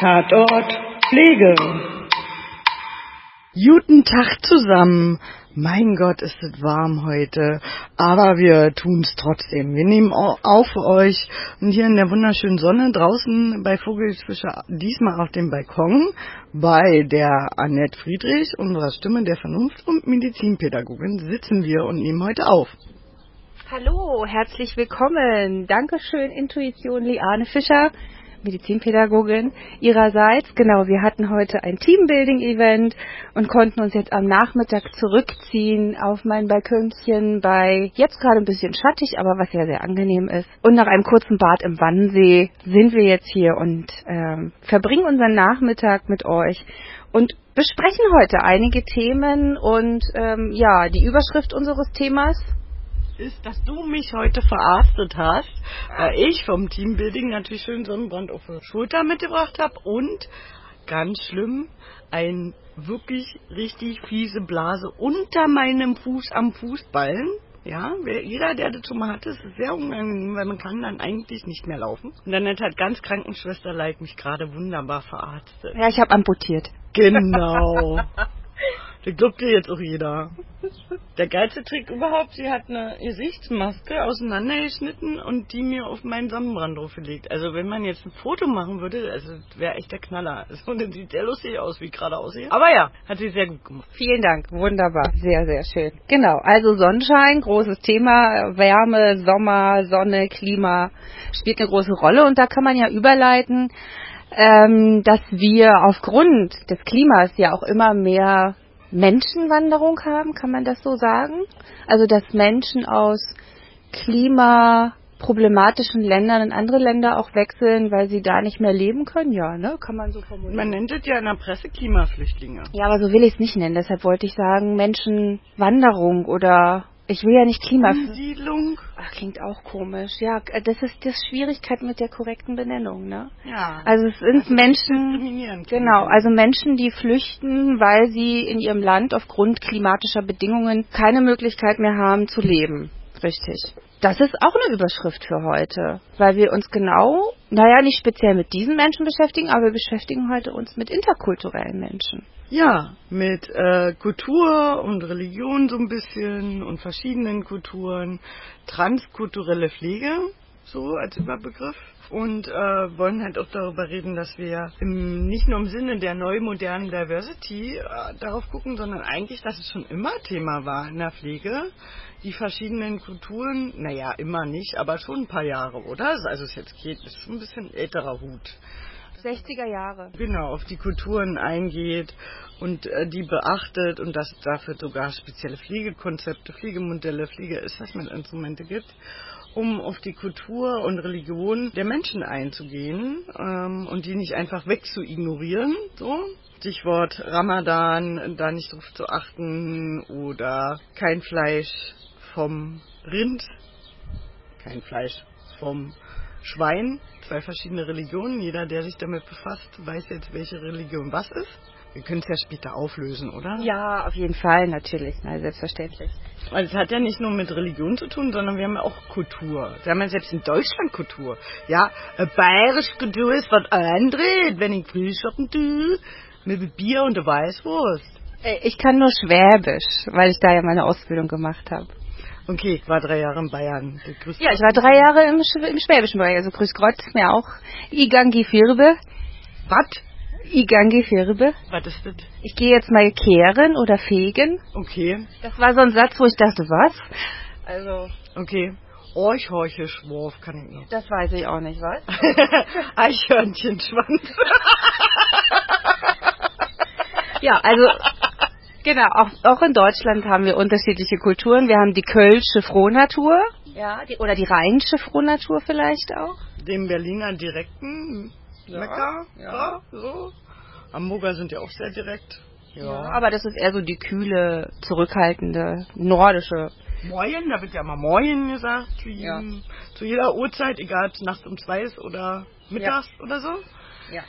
Tatort Pflege. Guten Tag zusammen. Mein Gott, ist es warm heute, aber wir tun's trotzdem. Wir nehmen auf für euch und hier in der wunderschönen Sonne draußen bei Vogelsfischer, diesmal auf dem Balkon, bei der Annette Friedrich, unserer Stimme der Vernunft und Medizinpädagogin, sitzen wir und nehmen heute auf. Hallo, herzlich willkommen. Dankeschön, Intuition Liane Fischer. Medizinpädagogin ihrerseits. Genau, wir hatten heute ein Teambuilding-Event und konnten uns jetzt am Nachmittag zurückziehen auf mein Balkönchen bei jetzt gerade ein bisschen schattig, aber was ja sehr angenehm ist. Und nach einem kurzen Bad im Wannsee sind wir jetzt hier und ähm, verbringen unseren Nachmittag mit euch und besprechen heute einige Themen und ähm, ja, die Überschrift unseres Themas ist, dass du mich heute verarztet hast, weil ich vom Teambuilding natürlich schön Sonnenbrand auf der Schulter mitgebracht habe und ganz schlimm, ein wirklich richtig fiese Blase unter meinem Fuß am Fußballen. Ja, jeder, der das schon mal hatte, ist sehr unangenehm, weil man kann dann eigentlich nicht mehr laufen. Und dann hat ganz Krankenschwester Leid mich gerade wunderbar verarztet. Ja, ich habe amputiert. Genau. Das glaubt dir jetzt auch jeder. Der geilste Trick überhaupt, sie hat eine Gesichtsmaske auseinandergeschnitten und die mir auf meinen Sonnenbrand draufgelegt. Also wenn man jetzt ein Foto machen würde, also wäre echt der Knaller. Also, das sieht sehr lustig aus, wie ich gerade aussehe. Aber ja, hat sie sehr gut gemacht. Vielen Dank, wunderbar, sehr, sehr schön. Genau, also Sonnenschein, großes Thema, Wärme, Sommer, Sonne, Klima spielt eine große Rolle und da kann man ja überleiten, ähm, dass wir aufgrund des Klimas ja auch immer mehr Menschenwanderung haben, kann man das so sagen? Also dass Menschen aus klimaproblematischen Ländern in andere Länder auch wechseln, weil sie da nicht mehr leben können? Ja, ne? Kann man so formulieren. Man nennt es ja in der Presse Klimaflüchtlinge. Ja, aber so will ich es nicht nennen. Deshalb wollte ich sagen Menschenwanderung oder ich will ja nicht Klima. Umsiedlung? Ach, klingt auch komisch. Ja, das ist das Schwierigkeit mit der korrekten Benennung, ne? Ja. Also es sind also Menschen, genau, also Menschen, die flüchten, weil sie in ihrem Land aufgrund klimatischer Bedingungen keine Möglichkeit mehr haben zu leben. Richtig. Das ist auch eine Überschrift für heute, weil wir uns genau, naja, nicht speziell mit diesen Menschen beschäftigen, aber wir beschäftigen heute uns mit interkulturellen Menschen. Ja, mit äh, Kultur und Religion so ein bisschen und verschiedenen Kulturen, transkulturelle Pflege, so als Überbegriff. Und äh, wollen halt auch darüber reden, dass wir im, nicht nur im Sinne der neu modernen Diversity äh, darauf gucken, sondern eigentlich, dass es schon immer Thema war in der Pflege. Die verschiedenen Kulturen, naja, immer nicht, aber schon ein paar Jahre, oder? Also es jetzt geht, ist schon ein bisschen älterer Hut 60er Jahre. Genau, auf die Kulturen eingeht und äh, die beachtet und dass dafür sogar spezielle Pflegekonzepte, Pflegemodelle, Pflegeassessment-Instrumente gibt, um auf die Kultur und Religion der Menschen einzugehen ähm, und die nicht einfach weg zu ignorieren. So. Stichwort Ramadan, da nicht drauf zu achten oder kein Fleisch vom Rind, kein Fleisch vom Schwein, zwei verschiedene Religionen. Jeder, der sich damit befasst, weiß jetzt, welche Religion was ist. Wir können es ja später auflösen, oder? Ja, auf jeden Fall, natürlich. Na, selbstverständlich. Weil es hat ja nicht nur mit Religion zu tun, sondern wir haben ja auch Kultur. Wir haben ja selbst in Deutschland Kultur. Ja, bayerische Kultur ist was anderes, wenn ich frühschoppen tue, mit Bier und der Weißwurst. Äh, ich kann nur Schwäbisch, weil ich da ja meine Ausbildung gemacht habe. Okay, ich war drei Jahre in Bayern. Ja, ich war drei Jahre im, im Schwäbischen Bereich. Also Grüß Gott mir auch Igangi Firbe. Was? Igangi Firbe. Was ist das? Ich gehe jetzt mal kehren oder fegen. Okay. Das war so ein Satz, wo ich dachte, was? Also. Okay. Orchhorche Schworf kann ich nicht. Das weiß ich auch nicht, was? Eichhörnchenschwanz. ja, also Genau, auch, auch in Deutschland haben wir unterschiedliche Kulturen. Wir haben die Kölsche Frohnatur, ja, die, oder die Rheinische Frohnatur vielleicht auch. Den Berliner direkten ja, Mecker, ja. so. Hamburger sind ja auch sehr direkt. Ja. ja. aber das ist eher so die kühle, zurückhaltende, nordische. Moin, da wird ja immer Moin gesagt, zu, jedem, ja. zu jeder Uhrzeit, egal ob es nachts um zwei ist oder mittags oder so. Ja.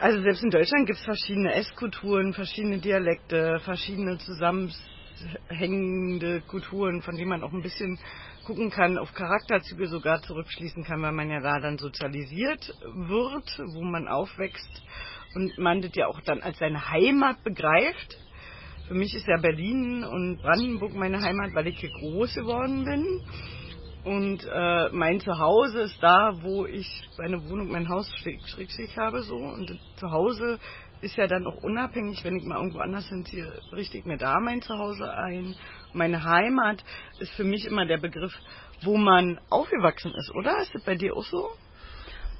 Also selbst in Deutschland gibt es verschiedene Esskulturen, verschiedene Dialekte, verschiedene zusammenhängende Kulturen, von denen man auch ein bisschen gucken kann, auf Charakterzüge sogar zurückschließen kann, weil man ja da dann sozialisiert wird, wo man aufwächst und man das ja auch dann als seine Heimat begreift. Für mich ist ja Berlin und Brandenburg meine Heimat, weil ich hier groß geworden bin. Und äh, mein Zuhause ist da, wo ich meine Wohnung, mein Haus schräg, schräg habe so. Und Zuhause ist ja dann auch unabhängig, wenn ich mal irgendwo anders hinziehe, richte ich mir da mein Zuhause ein. Meine Heimat ist für mich immer der Begriff, wo man aufgewachsen ist, oder? Ist das bei dir auch so?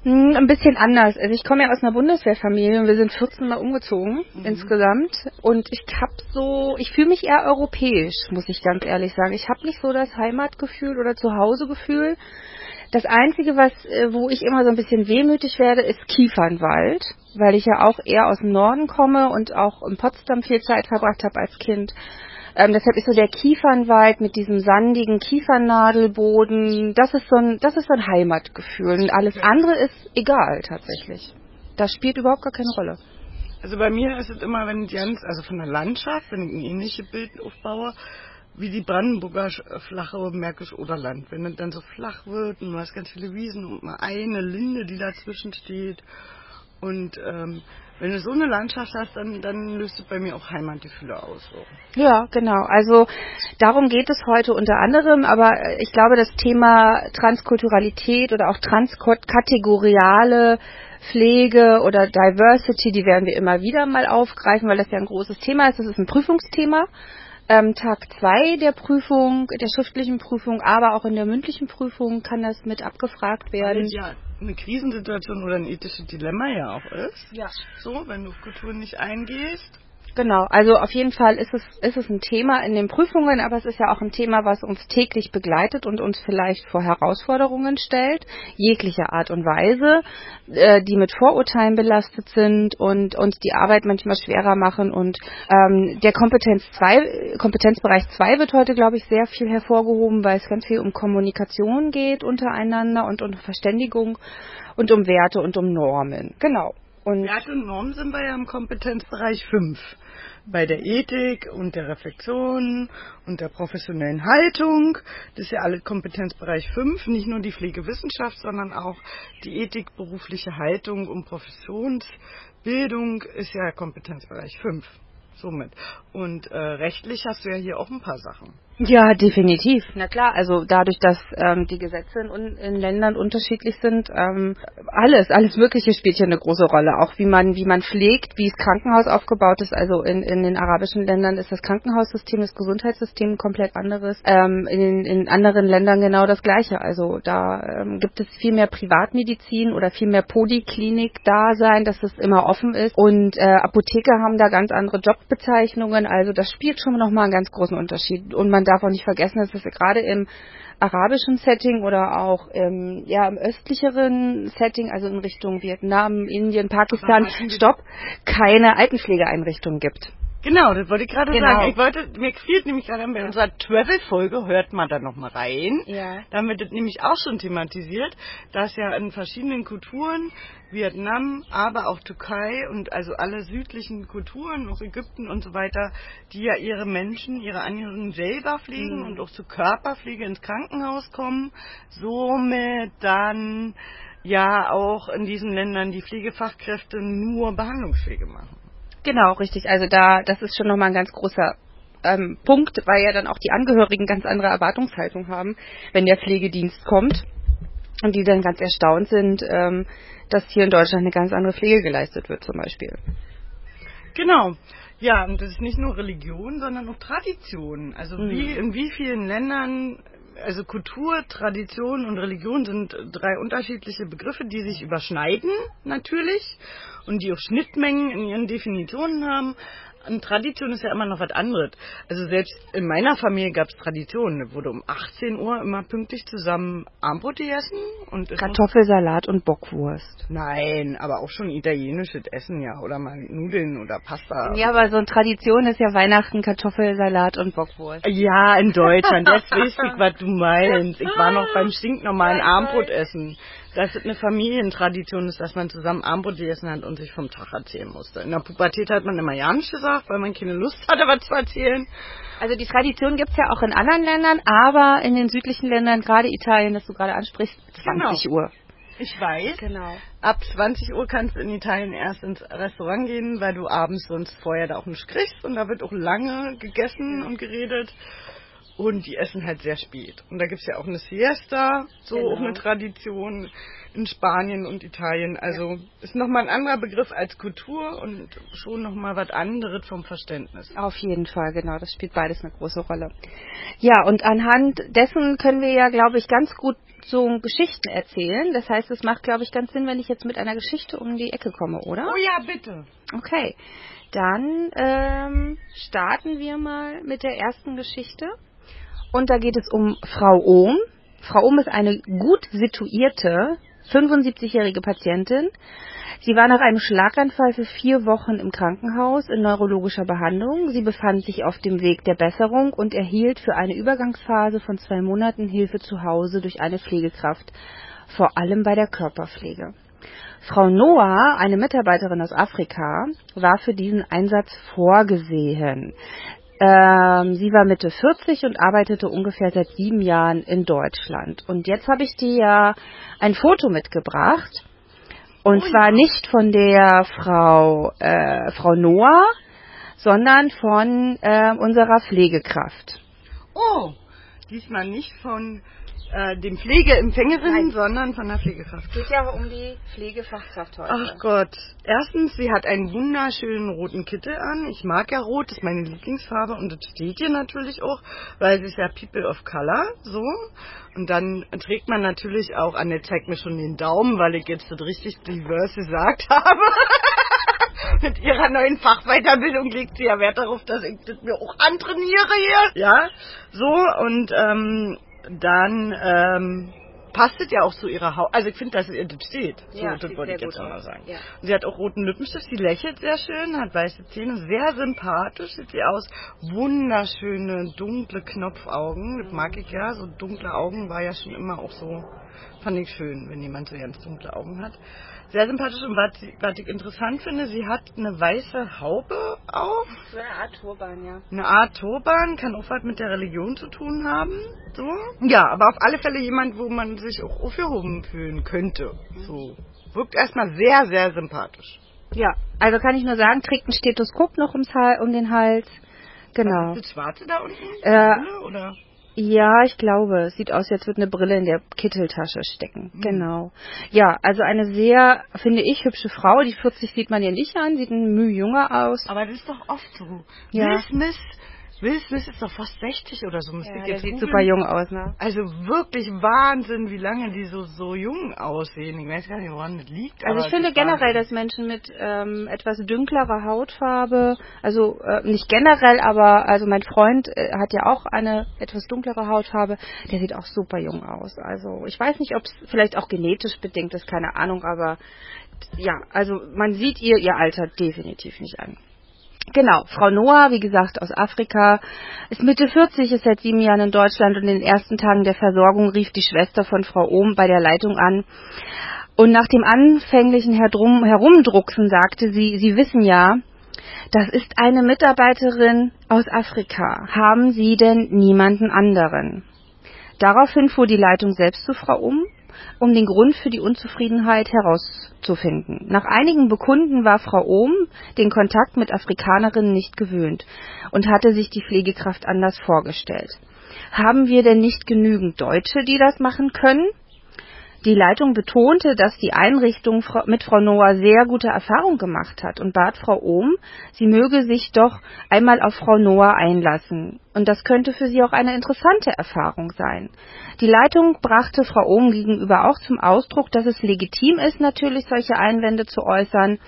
Hm, Ein bisschen anders. Also ich komme ja aus einer Bundeswehrfamilie und wir sind 14 Mal umgezogen Mhm. insgesamt. Und ich hab so, ich fühle mich eher europäisch, muss ich ganz ehrlich sagen. Ich habe nicht so das Heimatgefühl oder Zuhausegefühl. Das Einzige, was, äh, wo ich immer so ein bisschen wehmütig werde, ist Kiefernwald, weil ich ja auch eher aus dem Norden komme und auch in Potsdam viel Zeit verbracht habe als Kind. Ähm, deshalb ist so der Kiefernwald mit diesem sandigen Kiefernadelboden, das ist so ein, das ist so ein Heimatgefühl. Und alles andere ist egal tatsächlich. Das spielt überhaupt gar keine Rolle. Also bei mir ist es immer, wenn ich ganz, also von der Landschaft, wenn ich ein ähnliches Bild aufbaue, wie die Brandenburger sch- flache Märkisch-Oderland. Wenn es dann so flach wird und du hast ganz viele Wiesen und mal eine Linde, die dazwischen steht. Und ähm, wenn du so eine Landschaft hast, dann, dann löst es bei mir auch Heimatgefühle aus. So. Ja, genau. Also darum geht es heute unter anderem, aber äh, ich glaube, das Thema Transkulturalität oder auch transkategoriale Pflege oder Diversity, die werden wir immer wieder mal aufgreifen, weil das ja ein großes Thema ist. Das ist ein Prüfungsthema. Ähm, Tag zwei der Prüfung, der schriftlichen Prüfung, aber auch in der mündlichen Prüfung kann das mit abgefragt werden. es ja eine Krisensituation oder ein ethisches Dilemma ja auch ist. Ja. So, wenn du auf Kulturen nicht eingehst. Genau, also auf jeden Fall ist es, ist es ein Thema in den Prüfungen, aber es ist ja auch ein Thema, was uns täglich begleitet und uns vielleicht vor Herausforderungen stellt, jeglicher Art und Weise, äh, die mit Vorurteilen belastet sind und uns die Arbeit manchmal schwerer machen. Und ähm, der Kompetenz zwei, Kompetenzbereich 2 wird heute, glaube ich, sehr viel hervorgehoben, weil es ganz viel um Kommunikation geht untereinander und um Verständigung und um Werte und um Normen. Genau. Und Werte und Normen sind wir ja im Kompetenzbereich 5. Bei der Ethik und der Reflexion und der professionellen Haltung. Das ist ja alles Kompetenzbereich 5. Nicht nur die Pflegewissenschaft, sondern auch die Ethik, berufliche Haltung und Professionsbildung ist ja Kompetenzbereich 5. Somit. Und äh, rechtlich hast du ja hier auch ein paar Sachen. Ja, definitiv. Na klar, also dadurch, dass ähm, die Gesetze in, in Ländern unterschiedlich sind, ähm, alles, alles Mögliche spielt hier eine große Rolle. Auch wie man, wie man pflegt, wie das Krankenhaus aufgebaut ist. Also in, in den arabischen Ländern ist das Krankenhaussystem, das Gesundheitssystem komplett anderes. Ähm, in, in anderen Ländern genau das Gleiche. Also da ähm, gibt es viel mehr Privatmedizin oder viel mehr Poliklinik-Dasein, dass es immer offen ist. Und äh, Apotheker haben da ganz andere Jobbezeichnungen. Also das spielt schon nochmal einen ganz großen Unterschied. Und man darf auch nicht vergessen, dass es gerade im arabischen Setting oder auch im, ja, im östlicheren Setting, also in Richtung Vietnam, Indien, Pakistan, stopp, keine Altenpflegeeinrichtungen gibt. Genau, das wollte ich gerade Genau. sagen. Ich wollte, mir fehlt nämlich gerade bei unserer Travel-Folge, hört mal da noch mal rein. Ja. Da haben wir das nämlich auch schon thematisiert, dass ja in verschiedenen Kulturen, Vietnam, aber auch Türkei und also alle südlichen Kulturen, auch Ägypten und so weiter, die ja ihre Menschen, ihre Angehörigen selber pflegen Mhm. und auch zur Körperpflege ins Krankenhaus kommen, somit dann ja auch in diesen Ländern die Pflegefachkräfte nur Behandlungspflege machen. Genau, richtig. Also da, das ist schon nochmal ein ganz großer ähm, Punkt, weil ja dann auch die Angehörigen ganz andere Erwartungshaltung haben, wenn der Pflegedienst kommt und die dann ganz erstaunt sind, ähm, dass hier in Deutschland eine ganz andere Pflege geleistet wird zum Beispiel. Genau. Ja, und das ist nicht nur Religion, sondern auch Tradition. Also Mhm. wie in wie vielen Ländern, also Kultur, Tradition und Religion sind drei unterschiedliche Begriffe, die sich überschneiden natürlich und die auch Schnittmengen in ihren Definitionen haben. Und Tradition ist ja immer noch was anderes. Also selbst in meiner Familie gab es Traditionen. Da wurde um 18 Uhr immer pünktlich zusammen Armbrot gegessen und Kartoffelsalat und Bockwurst. Nein, aber auch schon italienisches Essen ja oder mal Nudeln oder Pasta. Ja, aber so eine Tradition ist ja Weihnachten, Kartoffelsalat und Bockwurst. Ja, in Deutschland. Jetzt weiß ich, was du meinst. Ich war noch beim stinknormalen Armbrotessen. Dass es eine Familientradition ist, dass man zusammen Abendbrot gegessen hat und sich vom Tag erzählen musste. In der Pubertät hat man immer ja nicht gesagt, weil man keine Lust hatte, was zu erzählen. Also die Tradition gibt's ja auch in anderen Ländern, aber in den südlichen Ländern, gerade Italien, das du gerade ansprichst, 20 Genau. Uhr. Ich weiß. Genau. Ab 20 Uhr kannst du in Italien erst ins Restaurant gehen, weil du abends sonst vorher da auch nicht kriegst. Und da wird auch lange gegessen und geredet. Und die essen halt sehr spät. Und da gibt's ja auch eine Siesta, so Genau. auch eine Tradition in Spanien und Italien. Also ist nochmal ein anderer Begriff als Kultur und schon nochmal was anderes vom Verständnis. Auf jeden Fall, genau. Das spielt beides eine große Rolle. Ja, und anhand dessen können wir ja, glaube ich, ganz gut so Geschichten erzählen. Das heißt, es macht, glaube ich, ganz Sinn, wenn ich jetzt mit einer Geschichte um die Ecke komme, oder? Oh ja, bitte. Okay, dann ähm, starten wir mal mit der ersten Geschichte. Und da geht es um Frau Ohm. Frau Ohm ist eine gut situierte 75-jährige Patientin. Sie war nach einem Schlaganfall für vier Wochen im Krankenhaus in neurologischer Behandlung. Sie befand sich auf dem Weg der Besserung und erhielt für eine Übergangsphase von zwei Monaten Hilfe zu Hause durch eine Pflegekraft, vor allem bei der Körperpflege. Frau Noah, eine Mitarbeiterin aus Afrika, war für diesen Einsatz vorgesehen. Ähm, sie war Mitte 40 und arbeitete ungefähr seit sieben Jahren in Deutschland. Und jetzt habe ich dir ja ein Foto mitgebracht. Und Oh zwar ja. nicht von der Frau, äh, Frau Noah, sondern von äh, unserer Pflegekraft. Oh, diesmal nicht von äh, dem Pflegeempfängerin, Nein. sondern von der Pflegekraft. Geht ja um die Pflegefachkraft heute. Ach Gott. Erstens, sie hat einen wunderschönen roten Kittel an. Ich mag ja rot, das ist meine Lieblingsfarbe und das steht ihr natürlich auch, weil sie ist ja People of Color, so. Und dann trägt man natürlich auch, Anne zeigt mir schon den Daumen, weil ich jetzt das richtig diverse gesagt habe. Mit ihrer neuen Fachweiterbildung legt sie ja Wert darauf, dass ich das mir auch antrainiere hier. Ja, so und ähm, dann ähm, passt es ja auch zu ihrer Haut. Also ich finde, dass ihr das steht. So, Ja, das wollte ich jetzt gut mal sagen. Ja. Und sie hat auch roten Lippenstift, sie lächelt sehr schön, hat weiße Zähne, sehr sympathisch sieht sie aus. Wunderschöne, dunkle Knopfaugen, das mag ich ja. So dunkle Augen war ja schon immer auch so, fand ich schön, wenn jemand so ganz dunkle Augen hat. Sehr sympathisch und was, was ich interessant finde, sie hat eine weiße Haube auf, So eine Art Turban, ja. eine Art Turban, kann auch was mit der Religion zu tun haben. So. Ja, aber auf alle Fälle jemand, wo man sich auch aufgehoben fühlen könnte. So. Wirkt erstmal sehr, sehr sympathisch. Ja, also kann ich nur sagen, trägt ein Stethoskop noch ums Hal um den Hals. Genau. Ist das schwarze da unten? Äh, oder? Ja, ich glaube, es sieht aus, als würde eine Brille in der Kitteltasche stecken. Mhm. Genau. Ja, also eine sehr, finde ich, hübsche Frau. Die 40 sieht man ihr nicht an, sieht ein Mühe jünger aus. Aber das ist doch oft so. Ja. Will Smith, Will Smith ist doch fast 60 oder so. Müsste Ja, der sieht super jung aus, ne? Also wirklich Wahnsinn, wie lange die so, so jung aussehen. Ich weiß gar nicht, woran das liegt. Also ich finde generell, dass Menschen mit ähm, etwas dünklerer Hautfarbe, also äh, nicht generell, aber also mein Freund äh, hat ja auch eine etwas dunklere Hautfarbe, der sieht auch super jung aus. Also ich weiß nicht, ob es vielleicht auch genetisch bedingt ist, keine Ahnung, aber ja, also man sieht ihr ihr Alter definitiv nicht an. Genau, Frau Noah, wie gesagt, aus Afrika, ist Mitte 40, ist seit sieben Jahren in Deutschland und in den ersten Tagen der Versorgung rief die Schwester von Frau Ohm bei der Leitung an. Und nach dem anfänglichen Herumdrucksen sagte sie, Sie wissen ja, das ist eine Mitarbeiterin aus Afrika. Haben Sie denn niemanden anderen? Daraufhin fuhr die Leitung selbst zu Frau um, um den Grund für die Unzufriedenheit herauszufinden. Nach einigen Bekunden war Frau Ohm den Kontakt mit Afrikanerinnen nicht gewöhnt und hatte sich die Pflegekraft anders vorgestellt. Haben wir denn nicht genügend Deutsche, die das machen können? Die Leitung betonte, dass die Einrichtung mit Frau Noah sehr gute Erfahrung gemacht hat und bat Frau Ohm, sie möge sich doch einmal auf Frau Noah einlassen. Und das könnte für sie auch eine interessante Erfahrung sein. Die Leitung brachte Frau Ohm gegenüber auch zum Ausdruck, dass es legitim ist, natürlich solche Einwände zu äußern,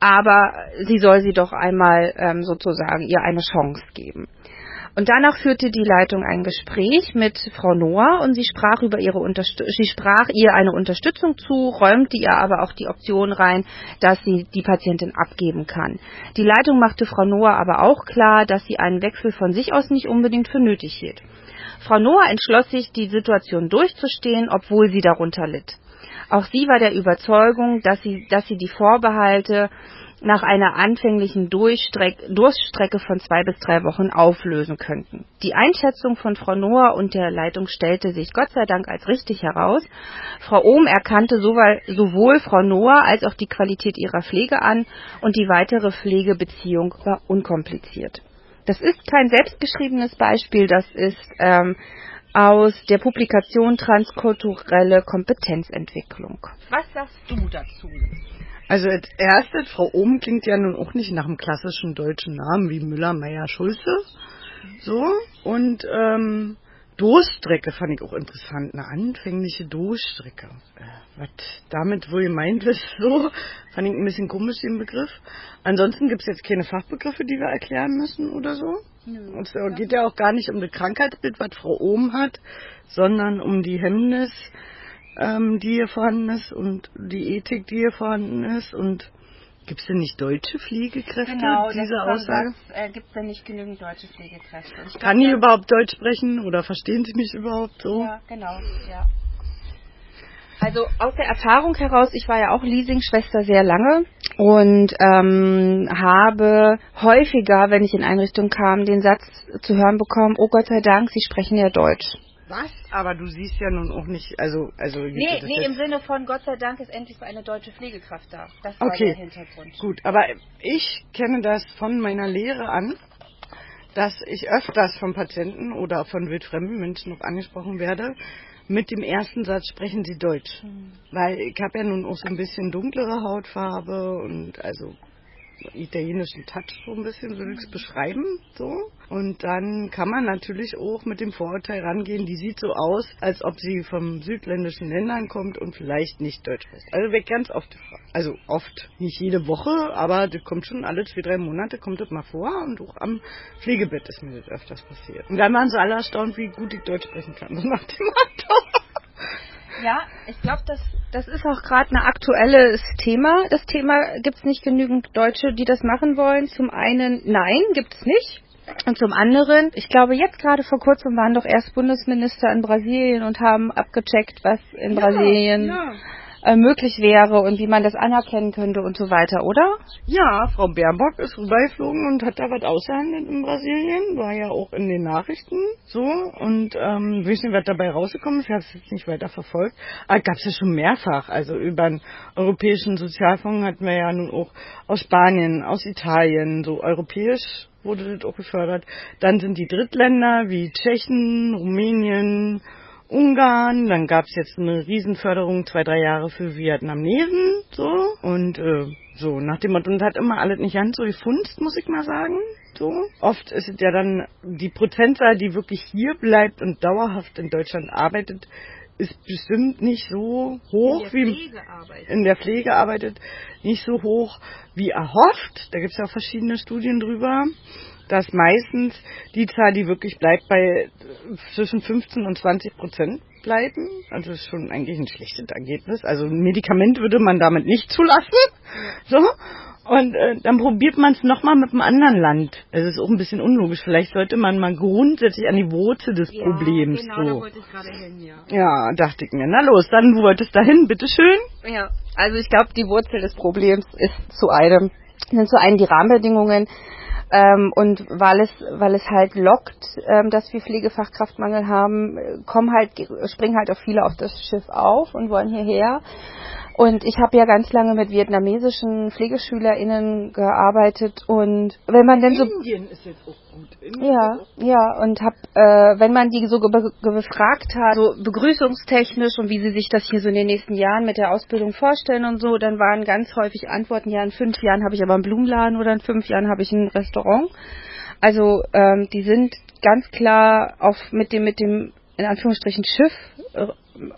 aber sie soll sie doch einmal ähm, sozusagen ihr eine Chance geben. Und danach führte die Leitung ein Gespräch mit Frau Noah und sie sprach über ihre Unterstü sie sprach ihr eine Unterstützung zu, räumte ihr aber auch die Option rein, dass sie die Patientin abgeben kann. Die Leitung machte Frau Noah aber auch klar, dass sie einen Wechsel von sich aus nicht unbedingt für nötig hielt. Frau Noah entschloss sich, die Situation durchzustehen, obwohl sie darunter litt. Auch sie war der Überzeugung, dass sie, dass sie die Vorbehalte nach einer anfänglichen Durststrecke von zwei bis drei Wochen auflösen könnten. Die Einschätzung von Frau Noah und der Leitung stellte sich Gott sei Dank als richtig heraus. Frau Ohm erkannte sowohl Frau Noah als auch die Qualität ihrer Pflege an und die weitere Pflegebeziehung war unkompliziert. Das ist kein selbstgeschriebenes Beispiel, das ist ähm, aus der Publikation Transkulturelle Kompetenzentwicklung. Was sagst du dazu? Also als erstes, Frau Ohm klingt ja nun auch nicht nach einem klassischen deutschen Namen wie Müller, Meyer, Schulze. So. Und ähm, Durststrecke fand ich auch interessant. Eine anfängliche Durststrecke. Äh, was damit wohl gemeint ist, so, fand ich ein bisschen komisch, den Begriff. Ansonsten gibt es jetzt keine Fachbegriffe, die wir erklären müssen oder so. Ja, es geht ja auch gar nicht um das Krankheitsbild, was Frau Ohm hat, sondern um die Hemmnis, ähm, die hier vorhanden ist und die Ethik, die hier vorhanden ist und Gibt es denn nicht deutsche Pflegekräfte? Genau, diese Aussage. Äh, Gibt es denn nicht genügend deutsche Pflegekräfte? Ich Kann die überhaupt Deutsch sprechen oder verstehen sie mich überhaupt so? Ja, genau, ja. Also aus der Erfahrung heraus, ich war ja auch Leasing-Schwester sehr lange und ähm, habe häufiger, wenn ich in Einrichtungen kam, den Satz zu hören bekommen, oh Gott sei Dank, Sie sprechen ja Deutsch. Was? Aber du siehst ja nun auch nicht, also, also. Nee, nee, im Sinne von Gott sei Dank ist endlich eine deutsche Pflegekraft da. Das war okay. der Hintergrund. Gut, aber ich kenne das von meiner Lehre an, dass ich öfters von Patienten oder von wildfremden Menschen noch angesprochen werde. Mit dem ersten Satz sprechen sie Deutsch. Hm. Weil ich habe ja nun auch so ein bisschen dunklere Hautfarbe und also italienischen Touch so ein bisschen, würde ich es beschreiben, so. Und dann kann man natürlich auch mit dem Vorurteil rangehen, die sieht so aus, als ob sie vom südländischen Ländern kommt und vielleicht nicht Deutsch spricht. Also wird ganz oft, also oft, nicht jede Woche, aber das kommt schon alle zwei, drei Monate, kommt das mal vor und auch am Pflegebett ist mir das öfters passiert. Und dann waren sie alle erstaunt, wie gut ich Deutsch sprechen kann, so nach dem Motto. Ja, ich glaube, das, das ist auch gerade ein aktuelles Thema. Das Thema gibt es nicht genügend Deutsche, die das machen wollen. Zum einen, nein, gibt es nicht. Und zum anderen, ich glaube, jetzt gerade vor kurzem waren doch erst Bundesminister in Brasilien und haben abgecheckt, was in ja, Brasilien ja äh, möglich wäre und wie man das anerkennen könnte und so weiter, oder? Ja, Frau Baerbock ist rübergeflogen und hat da was ausgehandelt in Brasilien, war ja auch in den Nachrichten so und ähm, weiß nicht, was dabei rausgekommen ist, ich habe es jetzt nicht weiter verfolgt, aber gab es ja schon mehrfach, also über den Europäischen Sozialfonds hatten wir ja nun auch aus Spanien, aus Italien, so europäisch wurde das auch gefördert. Dann sind die Drittländer wie Tschechien, Rumänien, Ungarn, dann gab es jetzt eine Riesenförderung, zwei, drei Jahre für Vietnamesen, so, und äh, so, nach dem Motto, und hat immer alles nicht ganz so gefunzt, muss ich mal sagen, so. Oft ist es ja dann die Prozentzahl, die wirklich hier bleibt und dauerhaft in Deutschland arbeitet, ist bestimmt nicht so hoch in wie in der Pflege arbeitet, nicht so hoch wie erhofft. Da gibt es ja auch verschiedene Studien drüber dass meistens die Zahl, die wirklich bleibt, bei zwischen 15 und 20 Prozent bleiben. Also ist schon eigentlich ein schlechtes Ergebnis. Also ein Medikament würde man damit nicht zulassen. So. Und äh, dann probiert man es nochmal mit einem anderen Land. Es ist auch ein bisschen unlogisch. Vielleicht sollte man mal grundsätzlich an die Wurzel des ja, Problems genau, so. Da wollte ich gerade hin, ja. ja, dachte ich mir. Na los, dann wo wolltest du hin? Bitteschön. Ja, also ich glaube, die Wurzel des Problems ist zu einem, sind zu einem die Rahmenbedingungen, ähm, und weil es, weil es halt lockt, ähm, dass wir Pflegefachkraftmangel haben, kommen halt, springen halt auch viele auf das Schiff auf und wollen hierher. Und ich habe ja ganz lange mit vietnamesischen PflegeschülerInnen gearbeitet und wenn man denn so Indien ist jetzt auch gut. Indien ja, ja und hab, äh, wenn man die so ge gefragt hat, so begrüßungstechnisch und wie sie sich das hier so in den nächsten Jahren mit der Ausbildung vorstellen und so, dann waren ganz häufig Antworten, ja in fünf Jahren habe ich aber einen Blumenladen oder in fünf Jahren habe ich ein Restaurant. Also ähm, die sind ganz klar auf mit dem mit dem in Anführungsstrichen Schiff äh,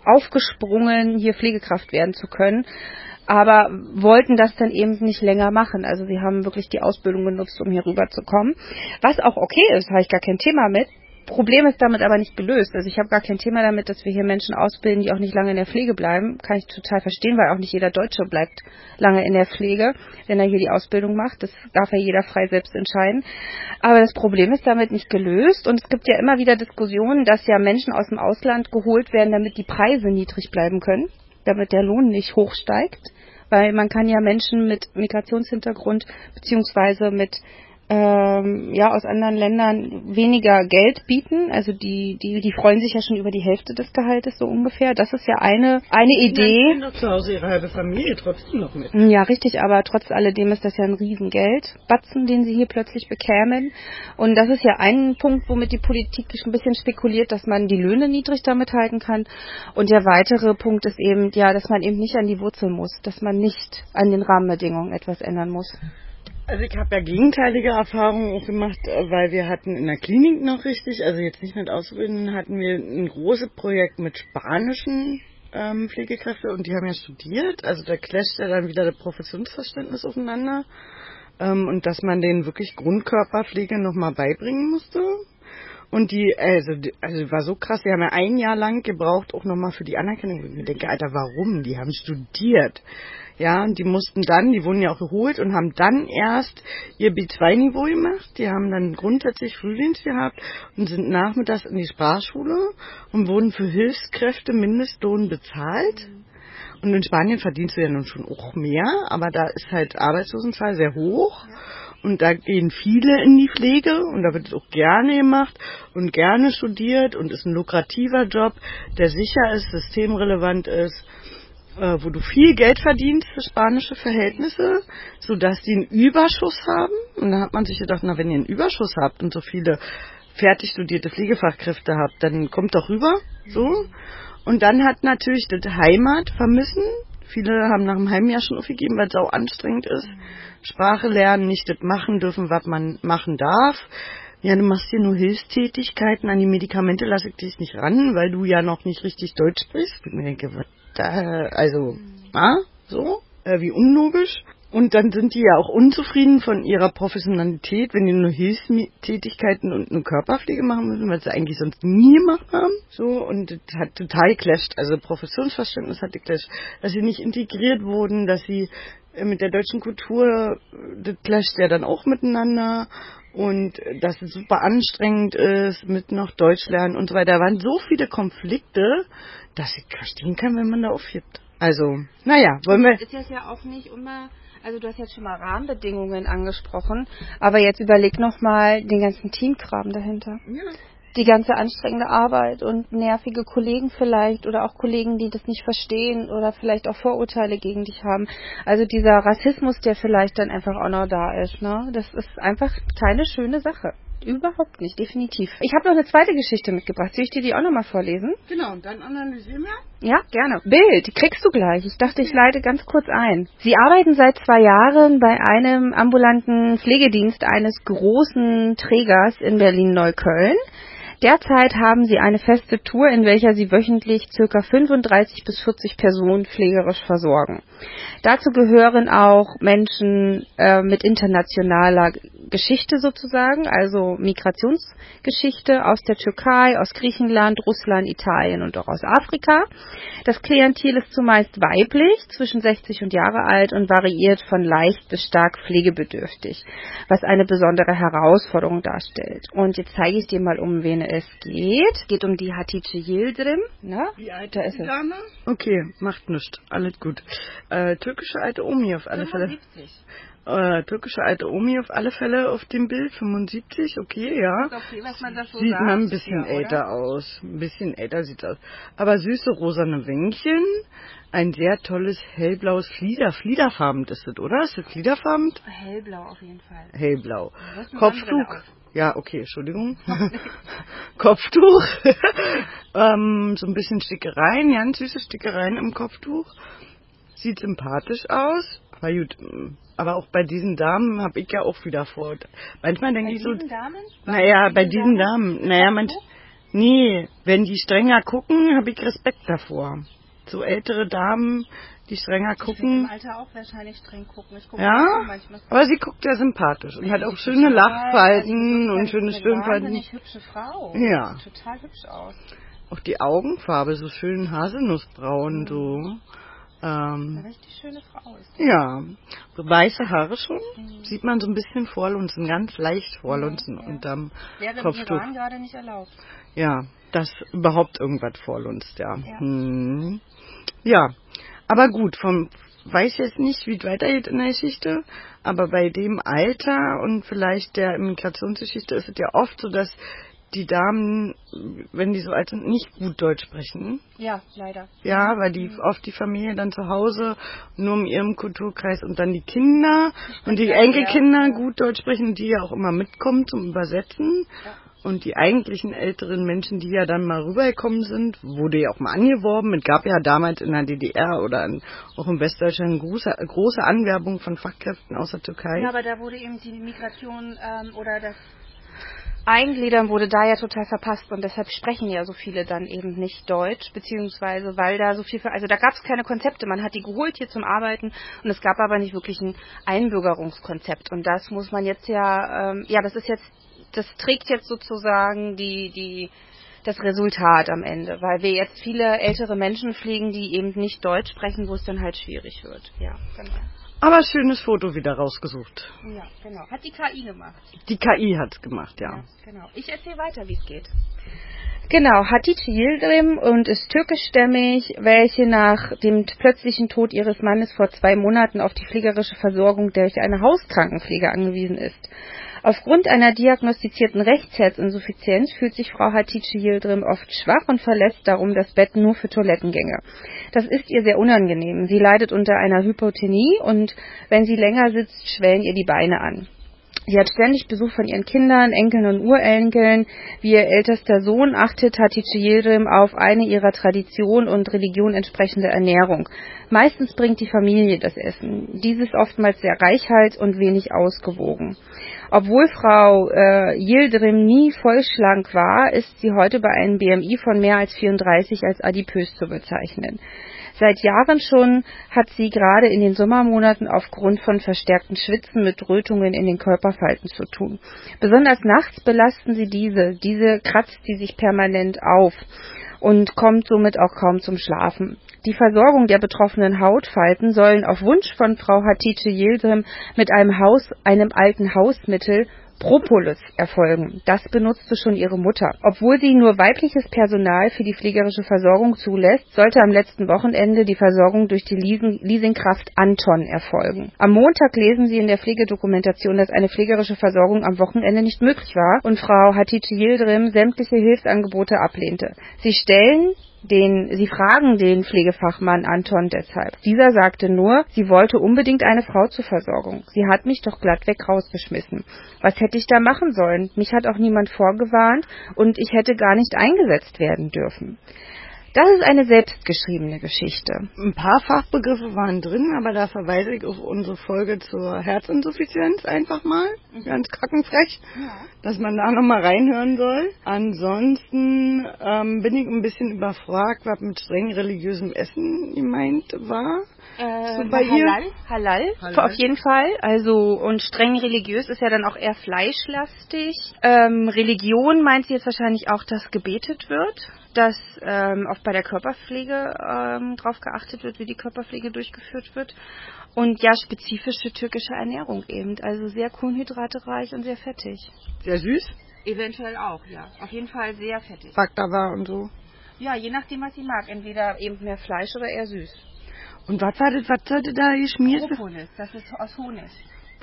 aufgesprungen, hier Pflegekraft werden zu können, aber wollten das dann eben nicht länger machen. Also sie haben wirklich die Ausbildung genutzt, um hier rüber zu kommen. Was auch okay ist, habe ich gar kein Thema mit. Problem ist damit aber nicht gelöst. Also ich habe gar kein Thema damit, dass wir hier Menschen ausbilden, die auch nicht lange in der Pflege bleiben. Kann ich total verstehen, weil auch nicht jeder Deutsche bleibt lange in der Pflege, wenn er hier die Ausbildung macht. Das darf ja jeder frei selbst entscheiden. Aber das Problem ist damit nicht gelöst und es gibt ja immer wieder Diskussionen, dass ja Menschen aus dem Ausland geholt werden, damit die Preise niedrig bleiben können. damit der Lohn nicht hochsteigt. Weil man kann ja Menschen mit Migrationshintergrund beziehungsweise mit ähm, ja aus anderen Ländern weniger Geld bieten. Also die, die, die freuen sich ja schon über die Hälfte des Gehaltes so ungefähr. Das ist ja eine, eine Idee. Die doch zu Hause ihre halbe Familie trotzdem noch mit. Ja, richtig, aber trotz alledem ist das ja ein Riesengeld, Batzen, den sie hier plötzlich bekämen. Und das ist ja ein Punkt, womit die Politik ein bisschen spekuliert, dass man die Löhne niedrig damit halten kann. Und der weitere Punkt ist eben, ja, dass man eben nicht an die Wurzel muss, dass man nicht an den Rahmenbedingungen etwas ändern muss. Also ich habe ja gegenteilige Erfahrungen auch gemacht, äh, weil wir hatten in der Klinik noch richtig, also jetzt nicht mit Auszubildenden, hatten wir ein großes Projekt mit spanischen ähm, Pflegekräften und die haben ja studiert. Also da clasht ja dann wieder das Professionsverständnis aufeinander. Ähm, und dass man denen wirklich Grundkörperpflege nochmal beibringen musste. Und die, also, also war so krass, die haben ja ein Jahr lang gebraucht, auch nochmal für die Anerkennung. Ich denke, Alter, warum? Die haben studiert. Ja, und die mussten dann, die wurden ja auch geholt und haben dann erst ihr B2-Niveau gemacht. Die haben dann grundsätzlich Frühdienst gehabt und sind nachmittags in die Sprachschule und wurden für Hilfskräfte Mindestlohn bezahlt. Und in Spanien verdienst du ja nun schon auch mehr, aber da ist halt Arbeitslosenzahl sehr hoch. Und da gehen viele in die Pflege und da wird es auch gerne gemacht und gerne studiert und ist ein lukrativer Job, der sicher ist, systemrelevant ist äh, wo du viel Geld verdienst für spanische Verhältnisse, sodass die einen Überschuss haben. Und da hat man sich gedacht, na, wenn ihr einen Überschuss habt und so viele fertig studierte Pflegefachkräfte habt, dann kommt doch rüber, so. Und dann hat natürlich das Heimat vermissen. Viele haben nach einem halben Jahr schon aufgegeben, weil es auch anstrengend ist. Sprache lernen, nicht das machen dürfen, was man machen darf. Ja, du machst hier nur Hilfstätigkeiten, an die Medikamente lasse ich dich nicht ran, weil du ja noch nicht richtig Deutsch sprichst. Ich denke, da, also, ah, so, äh, wie unlogisch. Und dann sind die ja auch unzufrieden von ihrer Professionalität, wenn die nur Hilfstätigkeiten und eine Körperpflege machen müssen, weil sie eigentlich sonst nie gemacht haben. So, und das hat total geclasht. Also Professionsverständnis hat geclasht. Dass sie nicht integriert wurden, dass sie äh, mit der deutschen Kultur, das clasht ja dann auch miteinander. Und dass es super anstrengend ist mit noch Deutsch lernen und so weiter. Da waren so viele Konflikte, dass ich verstehen kann, wenn man da aufgibt. Also, naja, wollen wir. Ist jetzt ja auch nicht immer, also du hast jetzt schon mal Rahmenbedingungen angesprochen, aber jetzt überleg nochmal den ganzen Teamkram dahinter. Ja. Die ganze anstrengende Arbeit und nervige Kollegen vielleicht oder auch Kollegen, die das nicht verstehen oder vielleicht auch Vorurteile gegen dich haben. Also dieser Rassismus, der vielleicht dann einfach auch noch da ist, ne? Das ist einfach keine schöne Sache. Überhaupt nicht, definitiv. Ich habe noch eine zweite Geschichte mitgebracht. Soll ich dir die auch nochmal vorlesen? Genau, und dann analysieren wir. Ja, gerne. Bild, die kriegst du gleich. Ich dachte, ich leite ganz kurz ein. Sie arbeiten seit zwei Jahren bei einem ambulanten Pflegedienst eines großen Trägers in Berlin-Neukölln. Derzeit haben sie eine feste Tour, in welcher sie wöchentlich ca. 35 bis 40 Personen pflegerisch versorgen. Dazu gehören auch Menschen äh, mit internationaler Geschichte sozusagen, also Migrationsgeschichte aus der Türkei, aus Griechenland, Russland, Italien und auch aus Afrika. Das Klientel ist zumeist weiblich, zwischen 60 und Jahre alt und variiert von leicht bis stark pflegebedürftig, was eine besondere Herausforderung darstellt. Und jetzt zeige ich dir mal, um wen geht. Es geht um die Hatice Yildirim. Ne? Wie alt ist die Dame? Okay, macht nichts. Alles gut. Äh, türkische alte Omi auf alle 75. Fälle. Äh, türkische alte Omi auf alle Fälle auf dem Bild, 75, okay, ja. Okay, was man so sieht sagt, man ein bisschen ja, älter aus. Ein bisschen älter sieht aus. Aber süße rosane Wänkchen, ein sehr tolles hellblaues Flieder. Fliederfarben ist das, oder? Ist das fliederfarben? Hellblau auf jeden Fall. Hellblau. Kopftuch. Ja, okay, Entschuldigung. Kopftuch. ähm, so ein bisschen Stickereien, ganz süße Stickereien im Kopftuch. Sieht sympathisch aus. Aber gut, aber auch bei diesen Damen habe ich ja auch wieder vor. Manchmal denke ich so. Bei diesen Damen? Naja, bei diesen Damen. Damen. Naja, manch, nee, wenn die strenger gucken, habe ich Respekt davor. So ältere Damen, die strenger gucken. Ich im Alter auch wahrscheinlich streng gucken. Ich gucke ja, aber sie guckt ja sympathisch und hat auch schöne Lachfalten und schöne Stirnfalten. Eine hübsche Frau. Ja. Sieht total hübsch aus. Auch die Augenfarbe, so schön Haselnussbraun, mhm. so. Ähm, Eine richtig schöne Frau ist. ja, so weiße Haare schon. Sieht man so ein bisschen vorlunzen, ganz leicht vorlunzen Ja, ja. unterm Wäre im Kopftuch. Iran gerade nicht erlaubt. Ja, dass überhaupt irgendwas vorlunzt, ja. Ja. Hm. Ja, aber gut, vom weiß jetzt nicht, wie es weitergeht in der Geschichte, aber bei dem Alter und vielleicht der Immigrationsgeschichte ist es ja oft so, dass die Damen, wenn die so alt sind, nicht gut Deutsch sprechen. Ja, leider. Ja, weil die oft die Familie dann zu Hause nur in ihrem Kulturkreis und dann die Kinder und die Ja, Enkelkinder ja. gut Deutsch sprechen, die ja auch immer mitkommen zum Übersetzen. Ja. Und die eigentlichen älteren Menschen, die ja dann mal rübergekommen sind, wurde ja auch mal angeworben. Es gab ja damals in der DDR oder in, auch in Westdeutschland große, große Anwerbung von Fachkräften aus der Türkei. Ja, aber da wurde eben die Migration ähm, oder das Eingliedern wurde da ja total verpasst und deshalb sprechen ja so viele dann eben nicht Deutsch, beziehungsweise weil da so viel, für, also da gab es keine Konzepte, man hat die geholt hier zum Arbeiten und es gab aber nicht wirklich ein Einbürgerungskonzept und das muss man jetzt ja, ähm, ja, das ist jetzt, das trägt jetzt sozusagen die, die, das Resultat am Ende, weil wir jetzt viele ältere Menschen pflegen, die eben nicht Deutsch sprechen, wo es dann halt schwierig wird. Ja, genau. Aber schönes Foto wieder rausgesucht. Ja, genau. Hat die KI gemacht. Die KI hat's gemacht, ja. Ja, genau. Ich erzähle weiter, wie es geht. Genau, Hatice Yildirim und ist türkischstämmig, welche nach dem plötzlichen Tod ihres Mannes vor zwei Monaten auf die pflegerische Versorgung durch eine Hauskrankenpflege angewiesen ist. Aufgrund einer diagnostizierten Rechtsherzinsuffizienz fühlt sich Frau Hatice Yildirim oft schwach und verlässt darum das Bett nur für Toilettengänge. Das ist ihr sehr unangenehm. Sie leidet unter einer Hypotonie und wenn sie länger sitzt, schwellen ihr die Beine an. Sie hat ständig Besuch von ihren Kindern, Enkeln und Urenkeln. Wie ihr ältester Sohn achtet Hatice Yildirim auf eine ihrer Tradition und Religion entsprechende Ernährung. Meistens bringt die Familie das Essen. Dieses oftmals sehr reichhaltig und wenig ausgewogen. Obwohl Frau äh, Yildirim nie vollschlank war, ist sie heute bei einem BMI von mehr als 34 als adipös zu bezeichnen. Seit Jahren schon hat sie gerade in den Sommermonaten aufgrund von verstärkten Schwitzen mit Rötungen in den Körperfalten zu tun. Besonders nachts belasten sie diese. Diese kratzt sie sich permanent auf und kommt somit auch kaum zum Schlafen. Die Versorgung der betroffenen Hautfalten sollen auf Wunsch von Frau Hatice Yildirim mit einem Haus, einem alten Hausmittel Propolis erfolgen. Das benutzte schon ihre Mutter. Obwohl sie nur weibliches Personal für die pflegerische Versorgung zulässt, sollte am letzten Wochenende die Versorgung durch die Leasing Leasingkraft Anton erfolgen. Am Montag lesen sie in der Pflegedokumentation, dass eine pflegerische Versorgung am Wochenende nicht möglich war und Frau Hatice Yildirim sämtliche Hilfsangebote ablehnte. Sie stellen den, sie fragen den Pflegefachmann Anton deshalb. Dieser sagte nur, sie wollte unbedingt eine Frau zur Versorgung. Sie hat mich doch glattweg rausgeschmissen. Was hätte ich da machen sollen? Mich hat auch niemand vorgewarnt und ich hätte gar nicht eingesetzt werden dürfen. Das ist eine selbstgeschriebene Geschichte. Ein paar Fachbegriffe waren drin, aber da verweise ich auf unsere Folge zur Herzinsuffizienz einfach mal. Ganz kackenfrech, dass man da nochmal reinhören soll. Ansonsten ähm, bin ich ein bisschen überfragt, was mit streng religiösem Essen gemeint war. Äh, So bei? Halal, Halal, Halal. auf jeden Fall. Also und streng religiös ist ja dann auch eher fleischlastig. Ähm, Religion meint sie jetzt wahrscheinlich auch, dass gebetet wird, dass ähm, auch bei der Körperpflege ähm, darauf geachtet wird, wie die Körperpflege durchgeführt wird. Und ja, spezifische türkische Ernährung eben. Also sehr kohlenhydratereich und sehr fettig. Sehr süß, Eventuell auch, ja. Auf jeden Fall sehr fettig. Baklava und so. Ja, je nachdem, was sie mag. Entweder eben mehr Fleisch oder eher süß. Und was war das, was sollte da geschmiert werden? Propolis, das ist aus Honig.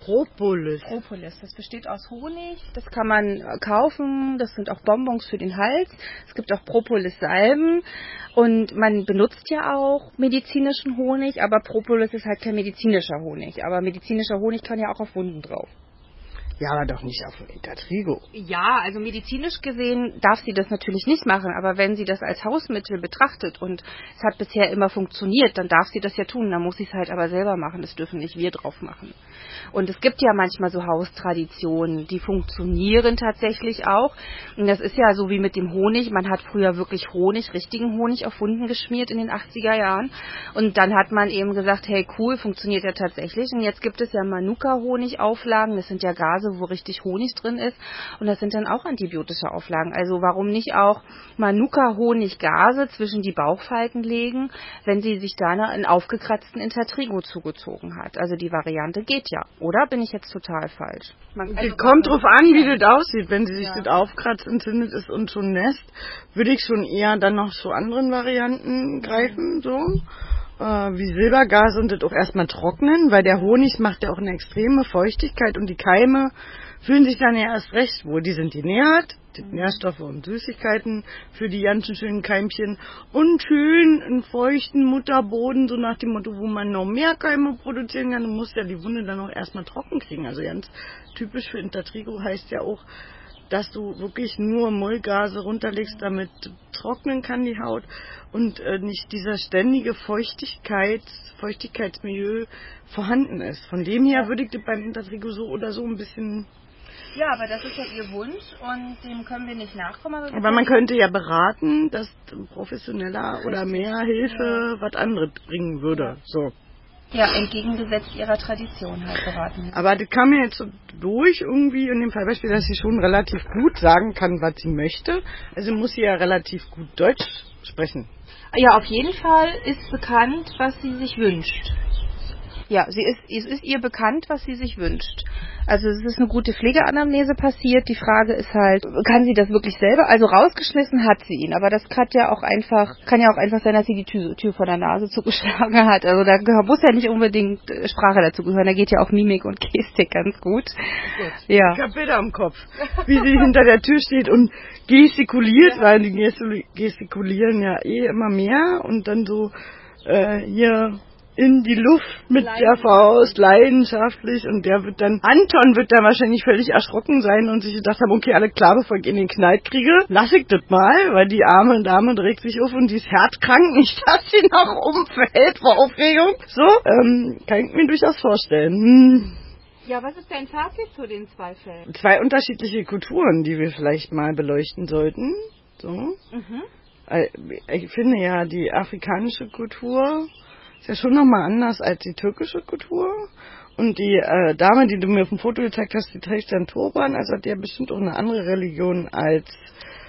Propolis. Propolis, das besteht aus Honig. Das kann man äh, kaufen. Das sind auch Bonbons für den Hals. Es gibt auch Propolis-Salben. Und man benutzt ja auch medizinischen Honig, aber Propolis ist halt kein medizinischer Honig. Aber medizinischer Honig kann ja auch auf Wunden drauf. Ja, aber doch nicht auf dem Intertrigo. Ja, also medizinisch gesehen darf sie das natürlich nicht machen, aber wenn sie das als Hausmittel betrachtet und es hat bisher immer funktioniert, dann darf sie das ja tun. Dann muss sie es halt aber selber machen. Das dürfen nicht wir drauf machen. Und es gibt ja manchmal so Haustraditionen, die funktionieren tatsächlich auch. Und das ist ja so wie mit dem Honig. Man hat früher wirklich Honig, richtigen Honig auf Wunden geschmiert in den 80er Jahren. Und dann hat man eben gesagt, hey cool, funktioniert ja tatsächlich. Und jetzt gibt es ja Manuka-Honigauflagen. Das sind ja Gase, wo richtig Honig drin ist. Und das sind dann auch antibiotische Auflagen. Also warum nicht auch Manuka-Honiggase zwischen die Bauchfalten legen, wenn sie sich da einen aufgekratzten Intertrigo zugezogen hat. Also die Variante geht ja. Oder bin ich jetzt total falsch? Man, also kommt drauf an, wie das aussieht. Wenn sie sich ja. das aufkratzt, entzündet ist und schon nässt, würde ich schon eher dann noch zu anderen Varianten greifen, so wie Silbergas und das auch erstmal trocknen, weil der Honig macht ja auch eine extreme Feuchtigkeit und die Keime fühlen sich dann ja erst recht wohl. Die sind genährt, die mhm. Nährstoffe und Süßigkeiten für die ganzen schönen Keimchen und schön einen feuchten Mutterboden, so nach dem Motto, wo man noch mehr Keime produzieren kann, muss ja die Wunde dann auch erstmal trocken kriegen. Also ganz typisch für Intertrigo heißt ja auch, dass du wirklich nur Mullgase runterlegst, damit trocknen kann die Haut und äh, nicht dieser ständige Feuchtigkeit, Feuchtigkeitsmilieu vorhanden ist. Von dem her würde ich das beim Intertrigo so oder so ein bisschen ja, aber das ist ja Ihr Wunsch und dem können wir nicht nachkommen. Aber, aber man könnte ja beraten, dass professioneller oder mehr Hilfe ja. was anderes bringen würde. So. Ja, entgegengesetzt ihrer Tradition halt beraten. Aber das kam mir jetzt so durch irgendwie in dem Fallbeispiel, dass sie schon relativ gut sagen kann, was sie möchte. Also muss sie ja relativ gut Deutsch sprechen. Ja, auf jeden Fall ist bekannt, was sie sich wünscht. Ja, sie ist, es ist ihr bekannt, was sie sich wünscht. Also es ist eine gute Pflegeanamnese passiert. Die Frage ist halt, kann sie das wirklich selber? Also rausgeschmissen hat sie ihn, aber das kann ja auch einfach, kann ja auch einfach sein, dass sie die Tür, Tür vor der Nase zugeschlagen hat. Also da muss ja nicht unbedingt äh, Sprache dazu gehören. Da geht ja auch Mimik und Gestik ganz gut. gut. Ja. Ich habe Bilder im Kopf, wie sie hinter der Tür steht und gestikuliert, ja. weil die gestikulieren ja eh immer mehr und dann so äh, hier in die Luft mit der Faust, leidenschaftlich. Und der wird dann, Anton wird dann wahrscheinlich völlig erschrocken sein und sich gedacht haben, okay, alle klar, bevor ich in den Knall kriege, lass ich das mal, weil die arme Dame regt sich auf und die ist herzkrank, nicht, dass sie noch umfällt vor Aufregung. So, ähm, kann ich mir durchaus vorstellen. Hm. Ja, was ist dein Fazit zu den zwei Fällen? Zwei unterschiedliche Kulturen, die wir vielleicht mal beleuchten sollten. So. Mhm. Äh, ich finde ja, die afrikanische Kultur ist ja schon nochmal anders als die türkische Kultur. Und die äh, Dame, die du mir auf dem Foto gezeigt hast, die trägt dann Turban, also hat ja bestimmt auch eine andere Religion als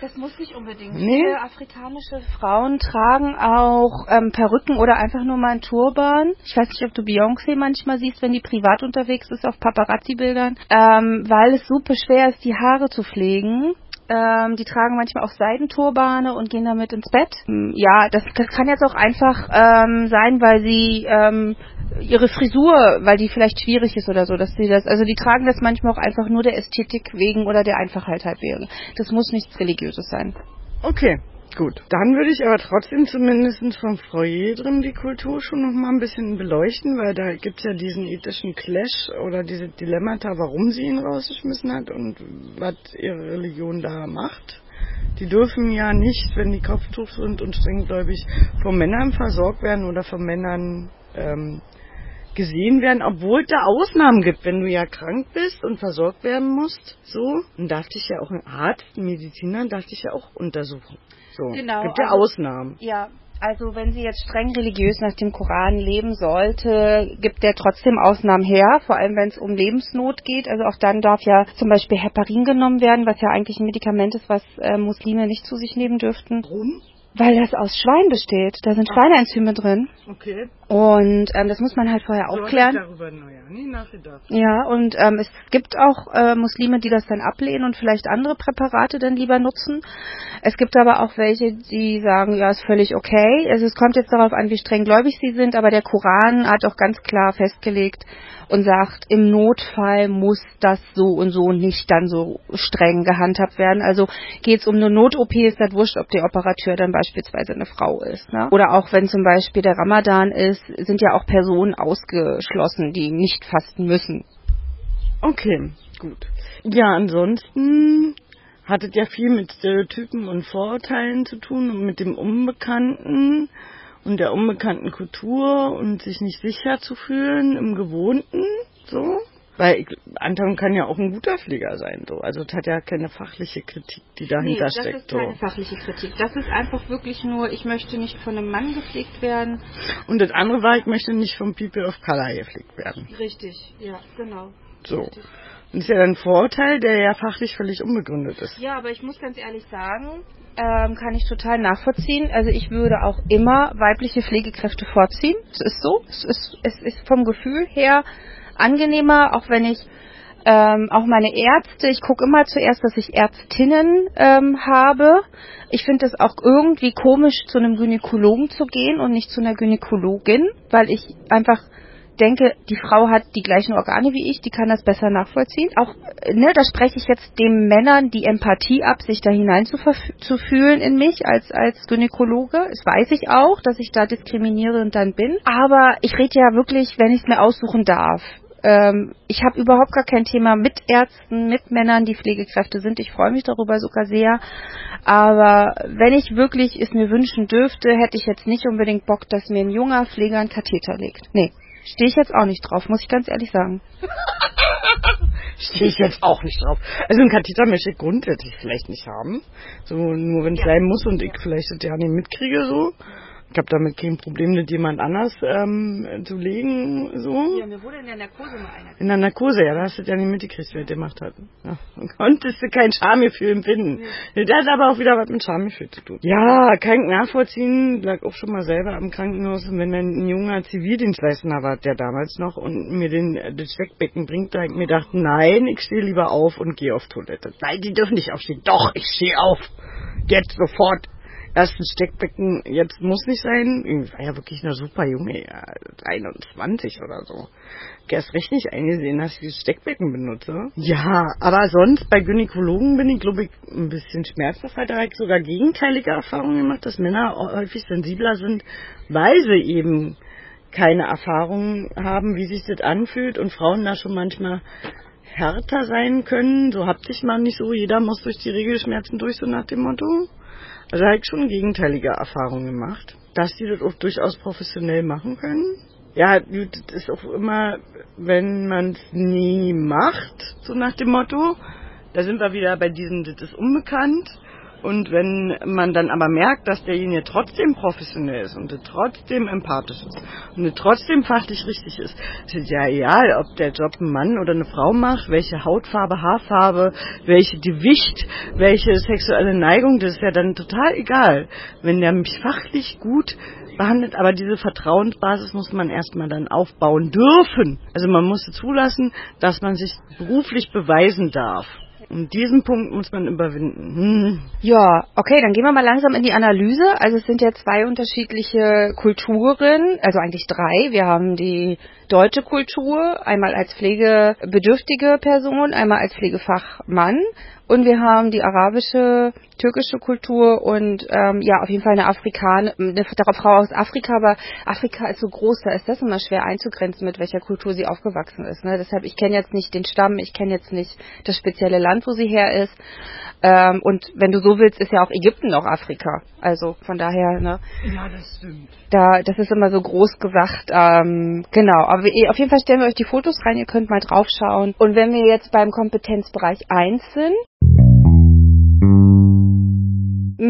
das muss nicht unbedingt. Nee. Viele afrikanische Frauen tragen auch ähm, Perücken oder einfach nur mal einen Turban. Ich weiß nicht, ob du Beyoncé manchmal siehst, wenn die privat unterwegs ist auf Paparazzi-Bildern, ähm, weil es super schwer ist, die Haare zu pflegen. Ähm, die tragen manchmal auch Seidenturbane und gehen damit ins Bett. Hm, ja, das, das kann jetzt auch einfach ähm, sein, weil sie ähm, ihre Frisur, weil die vielleicht schwierig ist oder so, dass sie das, also die tragen das manchmal auch einfach nur der Ästhetik wegen oder der Einfachheit halt wegen. Das muss nichts Religiöses sein. Okay. Gut, dann würde ich aber trotzdem zumindest vom Foyer drin die Kultur schon noch mal ein bisschen beleuchten, weil da gibt es ja diesen ethischen Clash oder diese Dilemmata, warum sie ihn rausgeschmissen hat und was ihre Religion da macht. Die dürfen ja nicht, wenn die Kopftuch sind und strenggläubig, von Männern versorgt werden oder von Männern ähm, gesehen werden, obwohl es da Ausnahmen gibt, wenn du ja krank bist und versorgt werden musst, so, dann darf dich ja auch ein Arzt, ein Mediziner, darf dich ja auch untersuchen. So, genau, gibt ja also, Ausnahmen. Ja, also wenn sie jetzt streng religiös nach dem Koran leben sollte, gibt der trotzdem Ausnahmen her, vor allem wenn es um Lebensnot geht. Also auch dann darf ja zum Beispiel Heparin genommen werden, was ja eigentlich ein Medikament ist, was äh, Muslime nicht zu sich nehmen dürften. Warum? Weil das aus Schwein besteht. Da sind Schweineenzyme drin. Okay. Und ähm, das muss man halt vorher so aufklären. Ich darüber ja nie nachgedacht. Ja, und ähm, es gibt auch äh, Muslime, die das dann ablehnen und vielleicht andere Präparate dann lieber nutzen. Es gibt aber auch welche, die sagen, ja, ist völlig okay. Also es kommt jetzt darauf an, wie streng gläubig sie sind, aber der Koran hat auch ganz klar festgelegt, und sagt, im Notfall muss das so und so nicht dann so streng gehandhabt werden. Also geht es um eine Not-OP, ist das wurscht, ob der Operateur dann beispielsweise eine Frau ist. Ne? Oder auch wenn zum Beispiel der Ramadan ist, sind ja auch Personen ausgeschlossen, die nicht fasten müssen. Okay, gut. Ja, ansonsten hat es ja viel mit Stereotypen und Vorurteilen zu tun und mit dem Unbekannten und der unbekannten Kultur und sich nicht sicher zu fühlen im Gewohnten, so. Weil Anton kann ja auch ein guter Pfleger sein, so. Also es hat ja keine fachliche Kritik, die dahinter nee, steckt. Das ist keine so. fachliche Kritik. Das ist einfach wirklich nur, ich möchte nicht von einem Mann gepflegt werden. Und das andere war, ich möchte nicht vom People of Color gepflegt werden. Richtig, ja, genau. So. Richtig. Das ist ja ein Vorteil, der ja fachlich völlig unbegründet ist. Ja, aber ich muss ganz ehrlich sagen, ähm, kann ich total nachvollziehen. Also ich würde auch immer weibliche Pflegekräfte vorziehen. Es ist so. Es ist, es ist vom Gefühl her angenehmer, auch wenn ich ähm, auch meine Ärzte, ich gucke immer zuerst, dass ich Ärztinnen ähm, habe. Ich finde es auch irgendwie komisch, zu einem Gynäkologen zu gehen und nicht zu einer Gynäkologin, weil ich einfach denke, die Frau hat die gleichen Organe wie ich, die kann das besser nachvollziehen. Auch, ne, da spreche ich jetzt den Männern die Empathie ab, sich da hinein zu, zu fühlen in mich als, als Gynäkologe. Das weiß ich auch, dass ich da diskriminierend dann bin. Aber ich rede ja wirklich, wenn ich es mir aussuchen darf. Ähm, ich habe überhaupt gar kein Thema mit Ärzten, mit Männern, die Pflegekräfte sind. Ich freue mich darüber sogar sehr. Aber wenn ich wirklich es mir wünschen dürfte, hätte ich jetzt nicht unbedingt Bock, dass mir ein junger Pfleger einen Katheter legt. Nee, stehe ich jetzt auch nicht drauf, muss ich ganz ehrlich sagen. stehe ich jetzt auch nicht drauf. Also ein Katheter möchte ich grundsätzlich vielleicht nicht haben. So nur wenn es ja. sein muss und ich vielleicht das ja nicht mitkriege so. Ich habe damit kein Problem, das jemand anders ähm, zu legen. So. Ja, mir wurde in der Narkose mal einer. In der Narkose, ja, da hast du ja nicht mitgekriegt, wer das gemacht hat. Ja. Konntest du kein Schamgefühl empfinden. Nee. Das hat aber auch wieder was mit Schamgefühl zu tun. Ja, kann ich nachvollziehen. Lag auch schon mal selber am Krankenhaus. Und wenn dann ein junger Zivildienstleister war, der damals noch, und mir den, das Steckbecken bringt, da ich mir dachte, nein, ich stehe lieber auf und gehe auf Toilette. Nein, die dürfen nicht aufstehen. Doch, ich stehe auf. Jetzt sofort ersten Steckbecken, jetzt muss nicht sein. Ich war ja wirklich eine super Junge, ja, 21 oder so. Erst recht nicht eingesehen, dass ich das Steckbecken benutze. Ja, aber sonst bei Gynäkologen bin ich, glaube ich, ein bisschen schmerzbefreiter. Da habe ich sogar gegenteilige Erfahrungen gemacht, dass Männer häufig sensibler sind, weil sie eben keine Erfahrung haben, wie sich das anfühlt und Frauen da schon manchmal härter sein können. So habt sich man nicht so, jeder muss durch die Regelschmerzen durch, so nach dem Motto. Also habe ich schon gegenteilige Erfahrungen gemacht, dass die das auch durchaus professionell machen können. Ja, das ist auch immer, wenn man es nie macht, so nach dem Motto, da sind wir wieder bei diesem, das ist unbekannt. Und wenn man dann aber merkt, dass derjenige trotzdem professionell ist und trotzdem empathisch ist und trotzdem fachlich richtig ist, ist ja egal, ob der Job ein Mann oder eine Frau macht, welche Hautfarbe, Haarfarbe, welche Gewicht, welche sexuelle Neigung, das ist ja dann total egal. Wenn der mich fachlich gut behandelt, aber diese Vertrauensbasis muss man erstmal dann aufbauen dürfen. Also man muss zulassen, dass man sich beruflich beweisen darf. Und diesen Punkt muss man überwinden. Hm. Ja, okay, dann gehen wir mal langsam in die Analyse. Also es sind ja zwei unterschiedliche Kulturen, also eigentlich drei. Wir haben die deutsche Kultur, einmal als pflegebedürftige Person, einmal als Pflegefachmann und wir haben die arabische, türkische Kultur und ähm, ja, auf jeden Fall eine Afrikaner, eine Frau aus Afrika, aber Afrika ist so groß, da ist das immer schwer einzugrenzen, mit welcher Kultur sie aufgewachsen ist. Ne? Deshalb, ich kenne jetzt nicht den Stamm, ich kenne jetzt nicht das spezielle Land, wo sie her ist. Ähm, und wenn du so willst, ist ja auch Ägypten noch Afrika. Also von daher, ne? Ja, das stimmt. Da, das ist immer so groß gesagt. Ähm, genau, aber auf jeden Fall stellen wir euch die Fotos rein, ihr könnt mal draufschauen. Und wenn wir jetzt beim Kompetenzbereich 1 sind,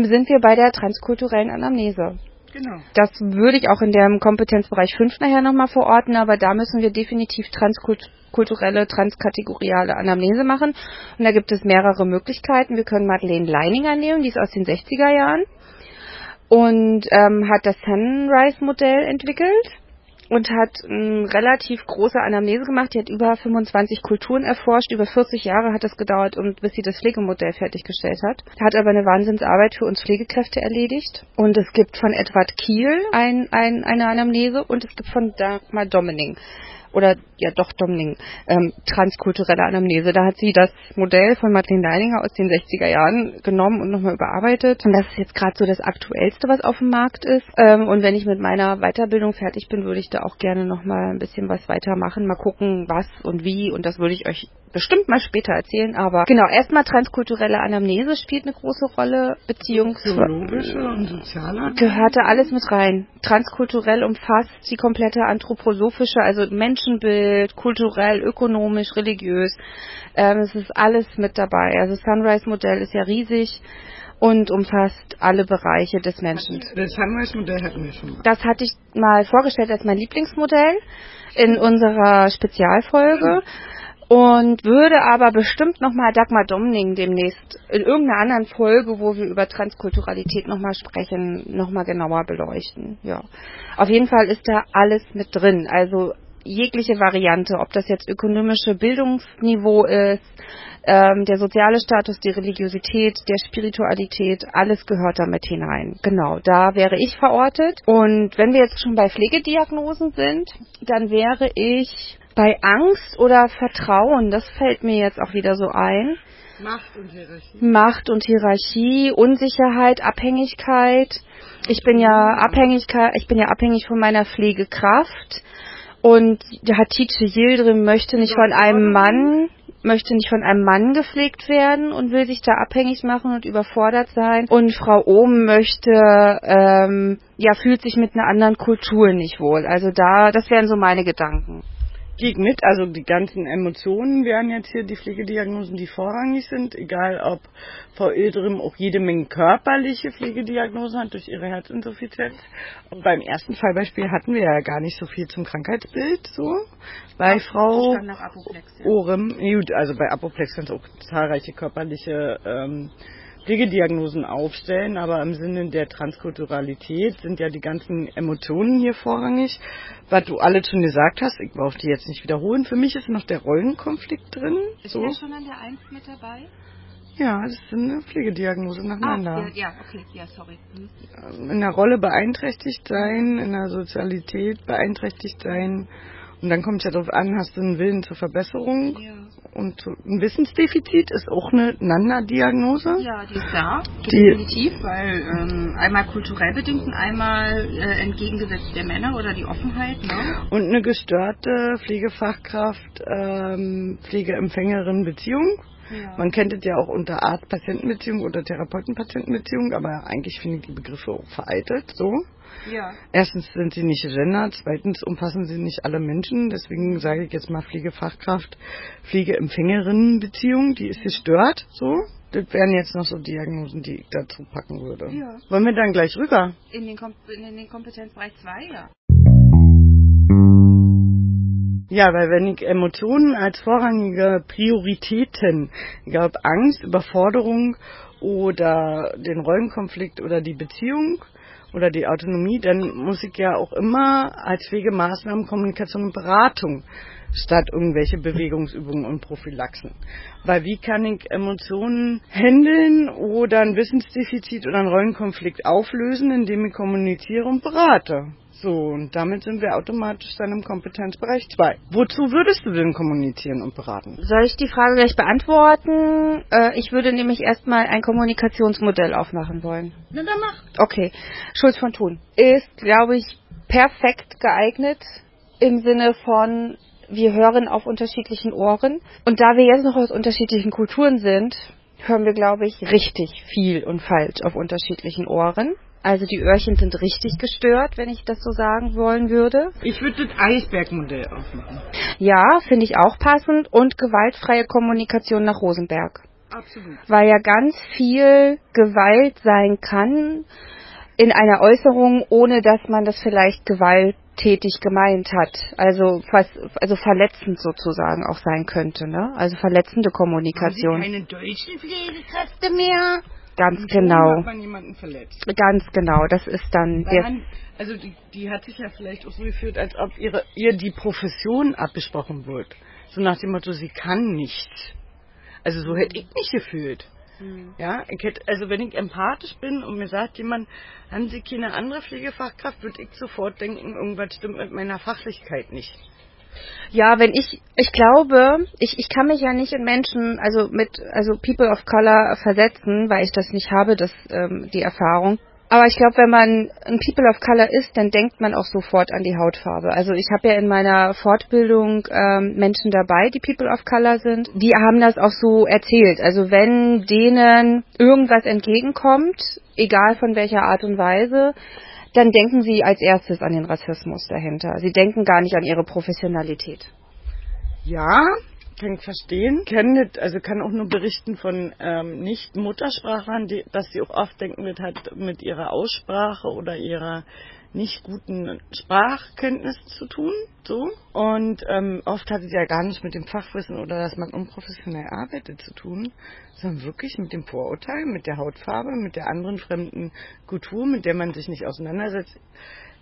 sind wir bei der transkulturellen Anamnese. Genau. Das würde ich auch in dem Kompetenzbereich 5 nachher nochmal verorten, aber da müssen wir definitiv transkulturelle, transkategoriale Anamnese machen. Und da gibt es mehrere Möglichkeiten. Wir können Madeleine Leininger nehmen, die ist aus den 60er Jahren und ähm, hat das Sunrise-Modell entwickelt und hat eine relativ große Anamnese gemacht. Die hat über 25 Kulturen erforscht. Über 40 Jahre hat es gedauert, und bis sie das Pflegemodell fertiggestellt hat. Hat aber eine Wahnsinnsarbeit für uns Pflegekräfte erledigt. Und es gibt von Edward Kiel ein, ein, eine Anamnese und es gibt von Dagmar Domining oder ja doch Domning, ähm, transkulturelle Anamnese. Da hat sie das Modell von Madeleine Leininger aus den 60er Jahren genommen und nochmal überarbeitet. Und das ist jetzt gerade so das Aktuellste, was auf dem Markt ist. Ähm, und wenn ich mit meiner Weiterbildung fertig bin, würde ich da auch gerne nochmal ein bisschen was weitermachen. Mal gucken, was und wie. Und das würde ich euch bestimmt mal später erzählen. Aber genau, erstmal transkulturelle Anamnese spielt eine große Rolle, beziehungsweise und soziale gehörte alles mit rein. Transkulturell umfasst die komplette anthroposophische, also Menschenbild, kulturell, ökonomisch, religiös. Ähm, es ist alles mit dabei. Also Sunrise-Modell ist ja riesig und umfasst alle Bereiche des Menschen. Das Sunrise-Modell hatten wir schon. Mal. Das hatte ich mal vorgestellt als mein Lieblingsmodell in unserer Spezialfolge. Und würde aber bestimmt nochmal Dagmar Domning demnächst in irgendeiner anderen Folge, wo wir über Transkulturalität nochmal sprechen, nochmal genauer beleuchten. Ja. Auf jeden Fall ist da alles mit drin. Also jegliche Variante, ob das jetzt ökonomische Bildungsniveau ist, ähm, der soziale Status, die Religiosität, der Spiritualität, alles gehört damit hinein. Genau, da wäre ich verortet. Und wenn wir jetzt schon bei Pflegediagnosen sind, dann wäre ich bei Angst oder Vertrauen, das fällt mir jetzt auch wieder so ein. Macht und Hierarchie. Macht und Hierarchie, Unsicherheit, Abhängigkeit. Ich bin ja Abhängigkeit, ich bin ja abhängig von meiner Pflegekraft. Und der Hatice Yildirim möchte nicht von einem Mann, möchte nicht von einem Mann gepflegt werden und will sich da abhängig machen und überfordert sein. Und Frau Ohm möchte, ähm, ja, fühlt sich mit einer anderen Kultur nicht wohl. Also da, das wären so meine Gedanken geht mit. Also die ganzen Emotionen wären jetzt hier die Pflegediagnosen, die vorrangig sind, egal ob Frau Ildrim auch jede Menge körperliche Pflegediagnosen hat durch ihre Herzinsuffizienz. Und beim ersten Fallbeispiel hatten wir ja gar nicht so viel zum Krankheitsbild, so. Bei Ach, Frau Orem, gut, also bei Apoplex sind es auch zahlreiche körperliche ähm, Pflegediagnosen aufstellen, aber im Sinne der Transkulturalität sind ja die ganzen Emotionen hier vorrangig. Was du alles schon gesagt hast, ich brauche die jetzt nicht wiederholen. Für mich ist noch der Rollenkonflikt drin. Ist so. der schon an der 1 mit dabei? Ja, das ist eine Pflegediagnose nacheinander. Ah, ja, okay, ja, sorry. Hm. In der Rolle beeinträchtigt sein, in der Sozialität beeinträchtigt sein, und dann kommt es ja darauf an, hast du einen Willen zur Verbesserung? Ja. Und ein Wissensdefizit ist auch eine Nanda-Diagnose? Ja, die ist da, definitiv, weil ähm, einmal kulturell bedingt und einmal äh, entgegengesetzt der Männer oder die Offenheit. Ne? Und eine gestörte Pflegefachkraft, ähm, Pflegeempfängerin-Beziehung. Ja. Man kennt es ja auch unter Arzt-Patientenbeziehung oder Therapeuten-Patientenbeziehung, aber eigentlich finde ich die Begriffe auch veraltet, so. Ja. Erstens sind sie nicht Gender, zweitens umfassen sie nicht alle Menschen. Deswegen sage ich jetzt mal Pflegefachkraft, Pflegeempfängerinnenbeziehung, die ist gestört, so. Das wären jetzt noch so Diagnosen, die ich dazu packen würde. Ja. Wollen wir dann gleich rüber? In den, Kom in den Kompetenzbereich 2, ja. Ja, weil wenn ich Emotionen als vorrangige Prioritäten, egal ob Angst, Überforderung oder den Rollenkonflikt oder die Beziehung oder die Autonomie, dann muss ich ja auch immer als Wegemaßnahmen Kommunikation und Beratung statt irgendwelche Bewegungsübungen und Prophylaxen. Weil wie kann ich Emotionen handeln oder ein Wissensdefizit oder einen Rollenkonflikt auflösen, indem ich kommuniziere und berate? So, und damit sind wir automatisch dann im Kompetenzbereich 2. Wozu würdest du denn kommunizieren und beraten? Soll ich die Frage gleich beantworten? Äh, ich würde nämlich erstmal ein Kommunikationsmodell aufmachen wollen. Na, dann mach. Okay. Schulz von Thun ist, glaube ich, perfekt geeignet im Sinne von, wir hören auf unterschiedlichen Ohren. Und da wir jetzt noch aus unterschiedlichen Kulturen sind, hören wir, glaube ich, richtig viel und falsch auf unterschiedlichen Ohren. Also die Öhrchen sind richtig gestört, wenn ich das so sagen wollen würde. Ich würde das Eisbergmodell aufmachen. Ja, finde ich auch passend. Und gewaltfreie Kommunikation nach Rosenberg. Absolut. Weil ja ganz viel Gewalt sein kann in einer Äußerung, ohne dass man das vielleicht gewalttätig gemeint hat. Also, also verletzend sozusagen auch sein könnte, ne? Also verletzende Kommunikation. Haben Sie keine deutschen Pflegekräfte mehr? Ganz genau. Hat man jemanden verletzt. Ganz genau, das ist dann. Man, also die, die, hat sich ja vielleicht auch so gefühlt, als ob ihre, ihr die Profession abgesprochen wird. So nach dem Motto, sie kann nichts. Also so hätte ich mich gefühlt. Mhm. Ja, ich hätte, also wenn ich empathisch bin und mir sagt jemand, haben Sie keine andere Pflegefachkraft, würde ich sofort denken, irgendwas stimmt mit meiner Fachlichkeit nicht. Ja, wenn ich, ich glaube, ich, ich kann mich ja nicht in Menschen, also mit, also People of Color versetzen, weil ich das nicht habe, das, ähm, die Erfahrung. Aber ich glaube, wenn man ein People of Color ist, dann denkt man auch sofort an die Hautfarbe. Also ich habe ja in meiner Fortbildung ähm, Menschen dabei, die People of Color sind. Die haben das auch so erzählt. Also wenn denen irgendwas entgegenkommt, egal von welcher Art und Weise, dann denken sie als erstes an den Rassismus dahinter. Sie denken gar nicht an ihre Professionalität. Ja, kann ich verstehen. Kann also kann auch nur berichten von ähm, Nicht-Muttersprachlern, dass sie auch oft denken, das hat mit ihrer Aussprache oder ihrer nicht guten Sprachkenntnissen zu tun, so. Und ähm, oft hat es ja gar nicht mit dem Fachwissen oder dass man unprofessionell arbeitet zu tun, sondern wirklich mit dem Vorurteil, mit der Hautfarbe, mit der anderen fremden Kultur, mit der man sich nicht auseinandersetzt.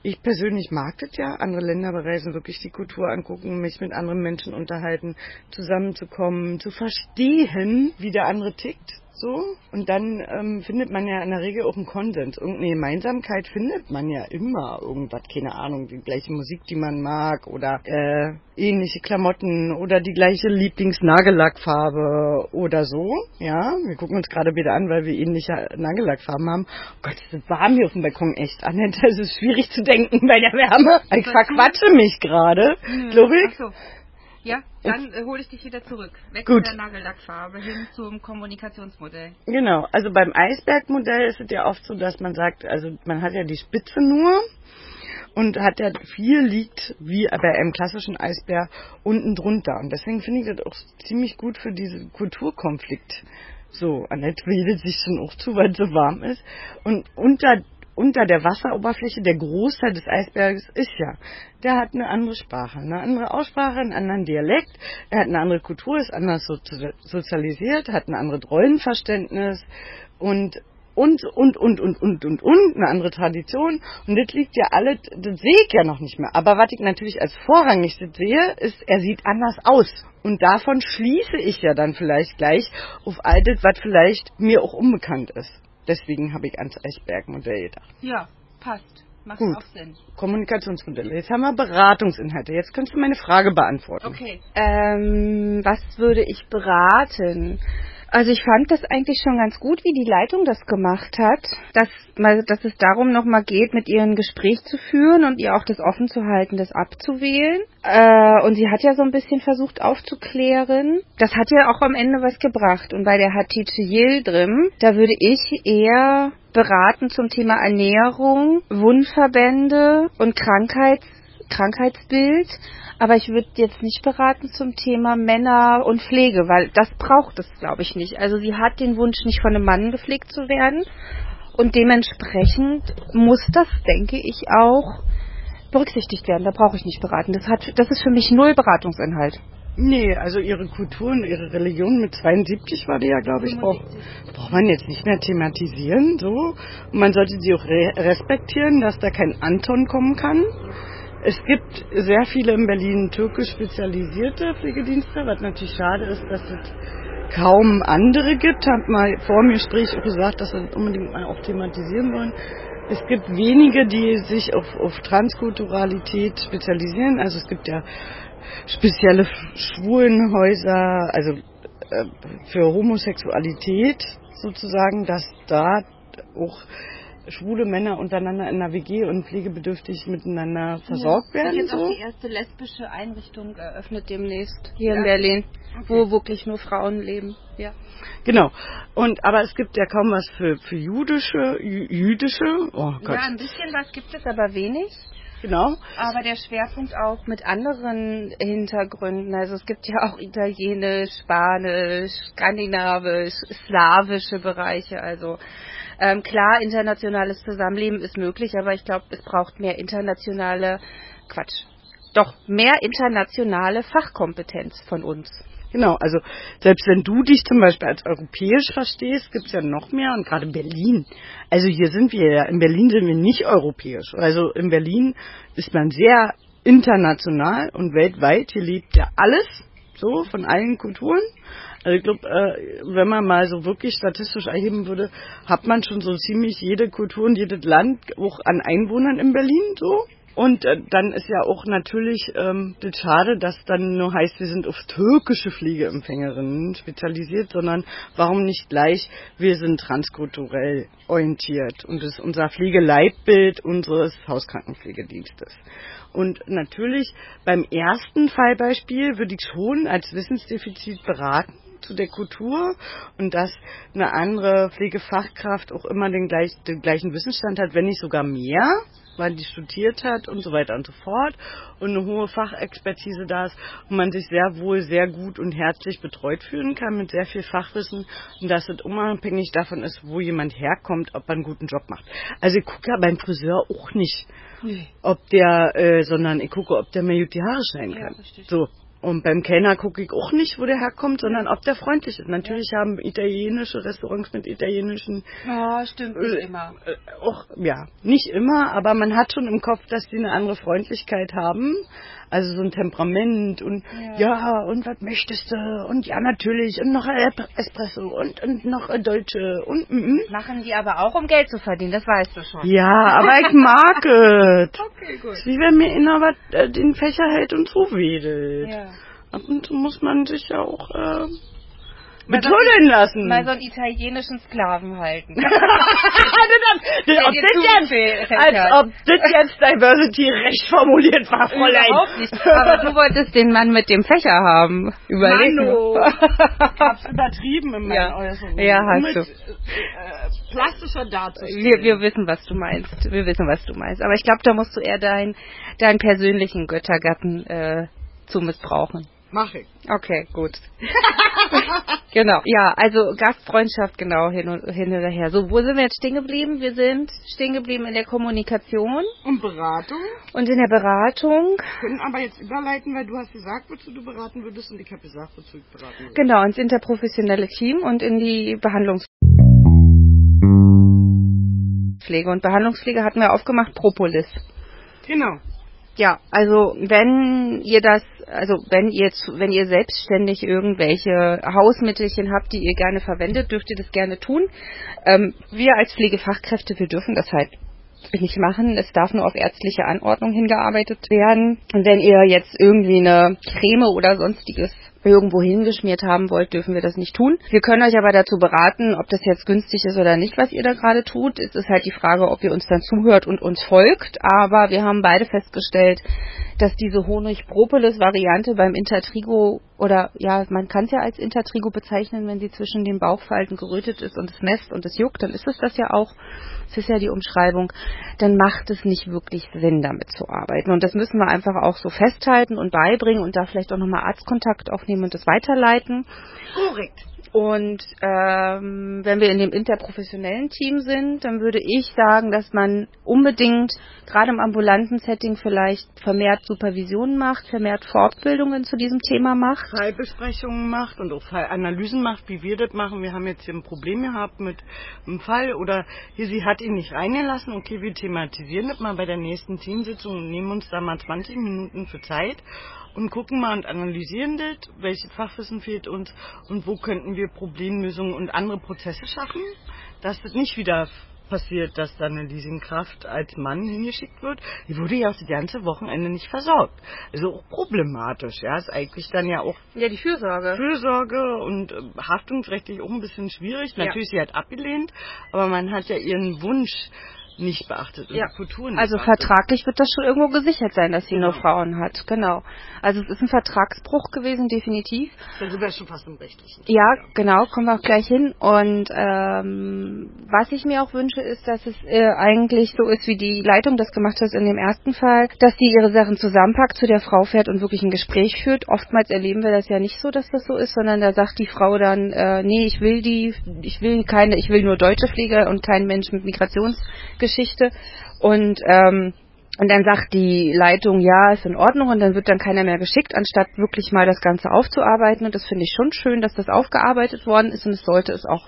Ich persönlich mag das ja, andere Länder bereisen, wirklich die Kultur angucken, mich mit anderen Menschen unterhalten, zusammenzukommen, zu verstehen, wie der andere tickt so. Und dann ähm, findet man ja in der Regel auch einen Konsens. Irgendeine Gemeinsamkeit findet man ja immer. Irgendwas, keine Ahnung, die gleiche Musik, die man mag oder äh, ähnliche Klamotten oder die gleiche Lieblingsnagellackfarbe oder so. Ja, wir gucken uns gerade wieder an, weil wir ähnliche Nagellackfarben haben. Oh Gott, es ist warm hier auf dem Balkon, echt. Annette, es ist schwierig zu denken bei der Wärme. Ich verquatsche mich gerade, glaube ich. Ja, dann äh, hole ich dich wieder zurück. Weg Gut. von der Nagellackfarbe hin zum Kommunikationsmodell. Genau, also beim Eisbergmodell ist es ja oft so, dass man sagt, also man hat ja die Spitze nur und hat ja viel liegt wie bei einem klassischen Eisbär unten drunter. Und deswegen finde ich das auch ziemlich gut für diesen Kulturkonflikt. So, Annette redet sich schon auch zu, weil es so warm ist. Und unter unter der Wasseroberfläche, der Großteil des Eisberges ist ja, der hat eine andere Sprache, eine andere Aussprache, einen anderen Dialekt, er hat eine andere Kultur, ist anders sozi- sozialisiert, hat ein anderes Rollenverständnis und und, und, und, und, und, und, und, eine andere Tradition. Und das liegt ja alles, das sehe ich ja noch nicht mehr. Aber was ich natürlich als vorrangig sehe, ist, er sieht anders aus. Und davon schließe ich ja dann vielleicht gleich auf all das, was vielleicht mir auch unbekannt ist. Deswegen habe ich ans Eisbergmodell gedacht. Ja, passt. Macht Gut. auch Sinn. Kommunikationsmodelle. Jetzt haben wir Beratungsinhalte. Jetzt kannst du meine Frage beantworten. Okay. Ähm, was würde ich beraten? Also ich fand das eigentlich schon ganz gut, wie die Leitung das gemacht hat, dass, mal, dass es darum nochmal geht, mit ihr ein Gespräch zu führen und ihr auch das offen zu halten, das abzuwählen. Äh, und sie hat ja so ein bisschen versucht aufzuklären. Das hat ja auch am Ende was gebracht. Und bei der Hatice Yildirim, da würde ich eher beraten zum Thema Ernährung, Wundverbände und Krankheits Krankheitsbild, aber ich würde jetzt nicht beraten zum Thema Männer und Pflege, weil das braucht es, glaube ich, nicht. Also sie hat den Wunsch, nicht von einem Mann gepflegt zu werden und dementsprechend muss das, denke ich, auch berücksichtigt werden. Da brauche ich nicht beraten. Das, hat, das ist für mich null Beratungsinhalt. Nee, also ihre Kultur und ihre Religion mit 72 war die ja, glaube ich, braucht, braucht man jetzt nicht mehr thematisieren. So. Und man sollte sie auch re respektieren, dass da kein Anton kommen kann. Es gibt sehr viele in Berlin türkisch spezialisierte Pflegedienste, was natürlich schade ist, dass es kaum andere gibt. Hat mal vor mir Gespräch gesagt, dass wir das unbedingt mal auch thematisieren wollen. Es gibt wenige, die sich auf, auf Transkulturalität spezialisieren. Also es gibt ja spezielle Schwulenhäuser, also äh, für Homosexualität sozusagen, dass da auch schwule Männer untereinander in einer WG und pflegebedürftig miteinander versorgt ja, werden. Jetzt auch So. die erste lesbische Einrichtung eröffnet demnächst hier in Ja. Berlin, wo wirklich nur Frauen leben. Ja. Genau. Und aber es gibt ja kaum was für, für jüdische, jü, jüdische, oh Gott, Ja, ein bisschen was gibt es, aber wenig. genau. Aber der Schwerpunkt auch mit anderen Hintergründen. Also es gibt ja auch Italienisch, Spanisch, Skandinavisch, slawische Bereiche. Also ähm, klar, internationales Zusammenleben ist möglich, aber ich glaube, es braucht mehr internationale, Quatsch, doch mehr internationale Fachkompetenz von uns. Genau, also selbst wenn du dich zum Beispiel als europäisch verstehst, gibt's ja noch mehr und gerade Berlin. Also hier sind wir ja, in Berlin sind wir nicht europäisch. Also in Berlin ist man sehr international und weltweit. Hier lebt ja alles, so von allen Kulturen. Also ich glaube, äh, wenn man mal so wirklich statistisch erheben würde, hat man schon so ziemlich jede Kultur und jedes Land auch an Einwohnern in Berlin so. Und äh, dann ist ja auch natürlich ähm, das schade, dass dann nur heißt, wir sind auf türkische Pflegeempfängerinnen spezialisiert, sondern warum nicht gleich, wir sind transkulturell orientiert. Und das ist unser Pflegeleitbild unseres Hauskrankenpflegedienstes. Und natürlich beim ersten Fallbeispiel würde ich schon als Wissensdefizit beraten, zu der Kultur und dass eine andere Pflegefachkraft auch immer den, gleich, den gleichen Wissensstand hat, wenn nicht sogar mehr, weil die studiert hat und so weiter und so fort und eine hohe Fachexpertise da ist und man sich sehr wohl sehr gut und herzlich betreut fühlen kann mit sehr viel Fachwissen und dass es unabhängig davon ist, wo jemand herkommt, ob er einen guten Job macht. Also ich gucke ja beim Friseur auch nicht, Nee. ob der, äh, sondern ich gucke, ob der mir gut die Haare schneiden Ja, kann. richtig. so. Und beim Kellner gucke ich auch nicht, wo der herkommt, sondern ob der freundlich ist. Natürlich haben italienische Restaurants mit italienischen Ja, stimmt nicht immer. äh, auch, ja, nicht immer, aber man hat schon im Kopf, dass die eine andere Freundlichkeit haben. Also so ein Temperament und ja, und was möchtest du? Und ja, natürlich. Und noch ein Espresso und, und noch ein Deutsche und mm, mm. Machen die aber auch, um Geld zu verdienen, das weißt du schon. Ja, aber ich mag es. Okay, gut. Wie wenn mir einer was äh, den Fächer hält und zuwedelt. Ja. Ab und zu muss man sich ja auch äh, So- betullen lassen. Mal so einen italienischen Sklaven halten. Das- ob, dir das jetzt, zufällt. als ob das jetzt Diversity recht formuliert war, Fräulein. Überhaupt nicht. Aber du wolltest den Mann mit dem Fächer haben. Überleg Mano. Ich hab's übertrieben in meinen Ja. Äußerungen. Ja, hast mit, du. Äh, plastischer darzustellen. Wir, wir wissen, was du meinst. Wir wissen, was du meinst. Aber ich glaube, da musst du eher deinen deinen persönlichen Göttergatten äh, zu missbrauchen. Mach ich. Okay, gut. genau. Ja, also Gastfreundschaft genau hin und hin oder her. So, wo sind wir jetzt stehen geblieben? Wir sind stehen geblieben in der Kommunikation Und Beratung? und in der Beratung. können aber jetzt überleiten, weil du hast gesagt, wozu du beraten würdest und ich habe gesagt, wozu ich beraten würde. Genau, ins interprofessionelle Team und in die Behandlungspflege. Und Behandlungspflege hatten wir aufgemacht, Propolis. Genau. Ja, also wenn ihr das, also wenn ihr wenn ihr selbstständig irgendwelche Hausmittelchen habt, die ihr gerne verwendet, dürft ihr das gerne tun. Ähm, wir als Pflegefachkräfte, wir dürfen das halt nicht machen. Es darf nur auf ärztliche Anordnung hingearbeitet werden. Und wenn ihr jetzt irgendwie eine Creme oder sonstiges irgendwo hingeschmiert haben wollt, dürfen wir das nicht tun. Wir können euch aber dazu beraten, ob das jetzt günstig ist oder nicht, was ihr da gerade tut. Es ist halt die Frage, ob ihr uns dann zuhört und uns folgt. Aber wir haben beide festgestellt, dass diese Honig-Propolis-Variante beim Intertrigo oder ja, man kann es ja als Intertrigo bezeichnen, wenn sie zwischen den Bauchfalten gerötet ist und es nässt und es juckt, dann ist es das ja auch. Das ist ja die Umschreibung. Dann macht es nicht wirklich Sinn, damit zu arbeiten. Und das müssen wir einfach auch so festhalten und beibringen und da vielleicht auch nochmal Arztkontakt aufnehmen und das weiterleiten. Korrekt. Und ähm, wenn wir in dem interprofessionellen Team sind, dann würde ich sagen, dass man unbedingt gerade im ambulanten Setting vielleicht vermehrt Supervisionen macht, vermehrt Fortbildungen zu diesem Thema macht. Fallbesprechungen macht und auch Fallanalysen macht, wie wir das machen. Wir haben jetzt hier ein Problem gehabt mit einem Fall oder hier, sie hat ihn nicht reingelassen. Okay, wir thematisieren das mal bei der nächsten Teamsitzung und nehmen uns da mal 20 Minuten für Zeit und gucken mal und analysieren das, welches Fachwissen fehlt uns und wo könnten wir Problemlösungen und andere Prozesse schaffen, dass das nicht wieder passiert, dass dann eine Leasingkraft als Mann hingeschickt wird. Die wurde ja auch das ganze Wochenende nicht versorgt. Also auch problematisch, ja. Ist eigentlich dann ja auch Ja, die Fürsorge. Fürsorge und äh, haftungsrechtlich auch ein bisschen schwierig. Ja. Natürlich, sie hat abgelehnt, aber man hat ja ihren Wunsch nicht beachtet und Ja. Kultur nicht Also beachtet. vertraglich wird das schon irgendwo gesichert sein, dass sie nur Genau. Frauen hat. Genau. Also es ist ein Vertragsbruch gewesen, definitiv. Da sind wir schon fast im rechtlichen. Ja, genau, kommen wir auch gleich hin. Und ähm, was ich mir auch wünsche, ist, dass es äh, eigentlich so ist, wie die Leitung das gemacht hat in dem ersten Fall, dass sie ihre Sachen zusammenpackt, zu der Frau fährt und wirklich ein Gespräch führt. Oftmals erleben wir das ja nicht so, dass das so ist, sondern da sagt die Frau dann, äh, nee, ich will die, ich will keine, ich will nur deutsche Pflege und keinen Mensch mit Migrationsgeschichte. Und ähm, und dann sagt die Leitung, ja, ist in Ordnung. Und dann wird dann keiner mehr geschickt, anstatt wirklich mal das Ganze aufzuarbeiten. Und das finde ich schon schön, dass das aufgearbeitet worden ist. Und es sollte es auch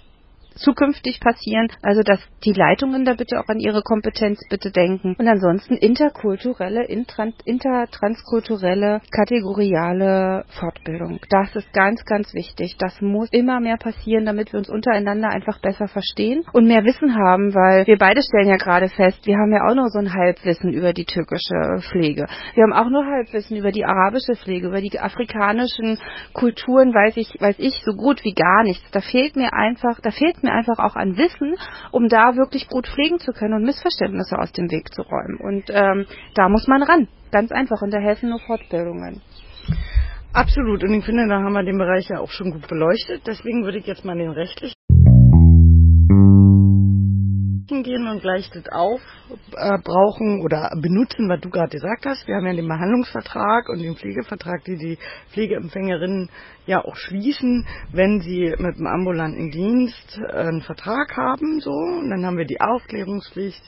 zukünftig passieren. Also, dass die Leitungen da bitte auch an ihre Kompetenz bitte denken. Und ansonsten interkulturelle, intertranskulturelle, kategoriale Fortbildung. Das ist ganz, ganz wichtig. Das muss immer mehr passieren, damit wir uns untereinander einfach besser verstehen und mehr Wissen haben, weil wir beide stellen ja gerade fest, wir haben ja auch nur so ein Halbwissen über die türkische Pflege. Wir haben auch nur Halbwissen über die arabische Pflege, über die afrikanischen Kulturen weiß ich, weiß ich so gut wie gar nichts. Da fehlt mir einfach, da fehlt mir einfach auch an Wissen, um da wirklich gut pflegen zu können und Missverständnisse aus dem Weg zu räumen. Und ähm, da muss man ran. Ganz einfach. Und da helfen nur Fortbildungen. Absolut. Und ich finde, da haben wir den Bereich ja auch schon gut beleuchtet. Deswegen würde ich jetzt mal den rechtlichen gehen und gleich das aufbrauchen äh, oder benutzen, was du gerade gesagt hast. Wir haben ja den Behandlungsvertrag und den Pflegevertrag, die die Pflegeempfängerinnen ja auch schließen, wenn sie mit dem ambulanten Dienst äh, einen Vertrag haben, so. Und dann haben wir die Aufklärungspflicht.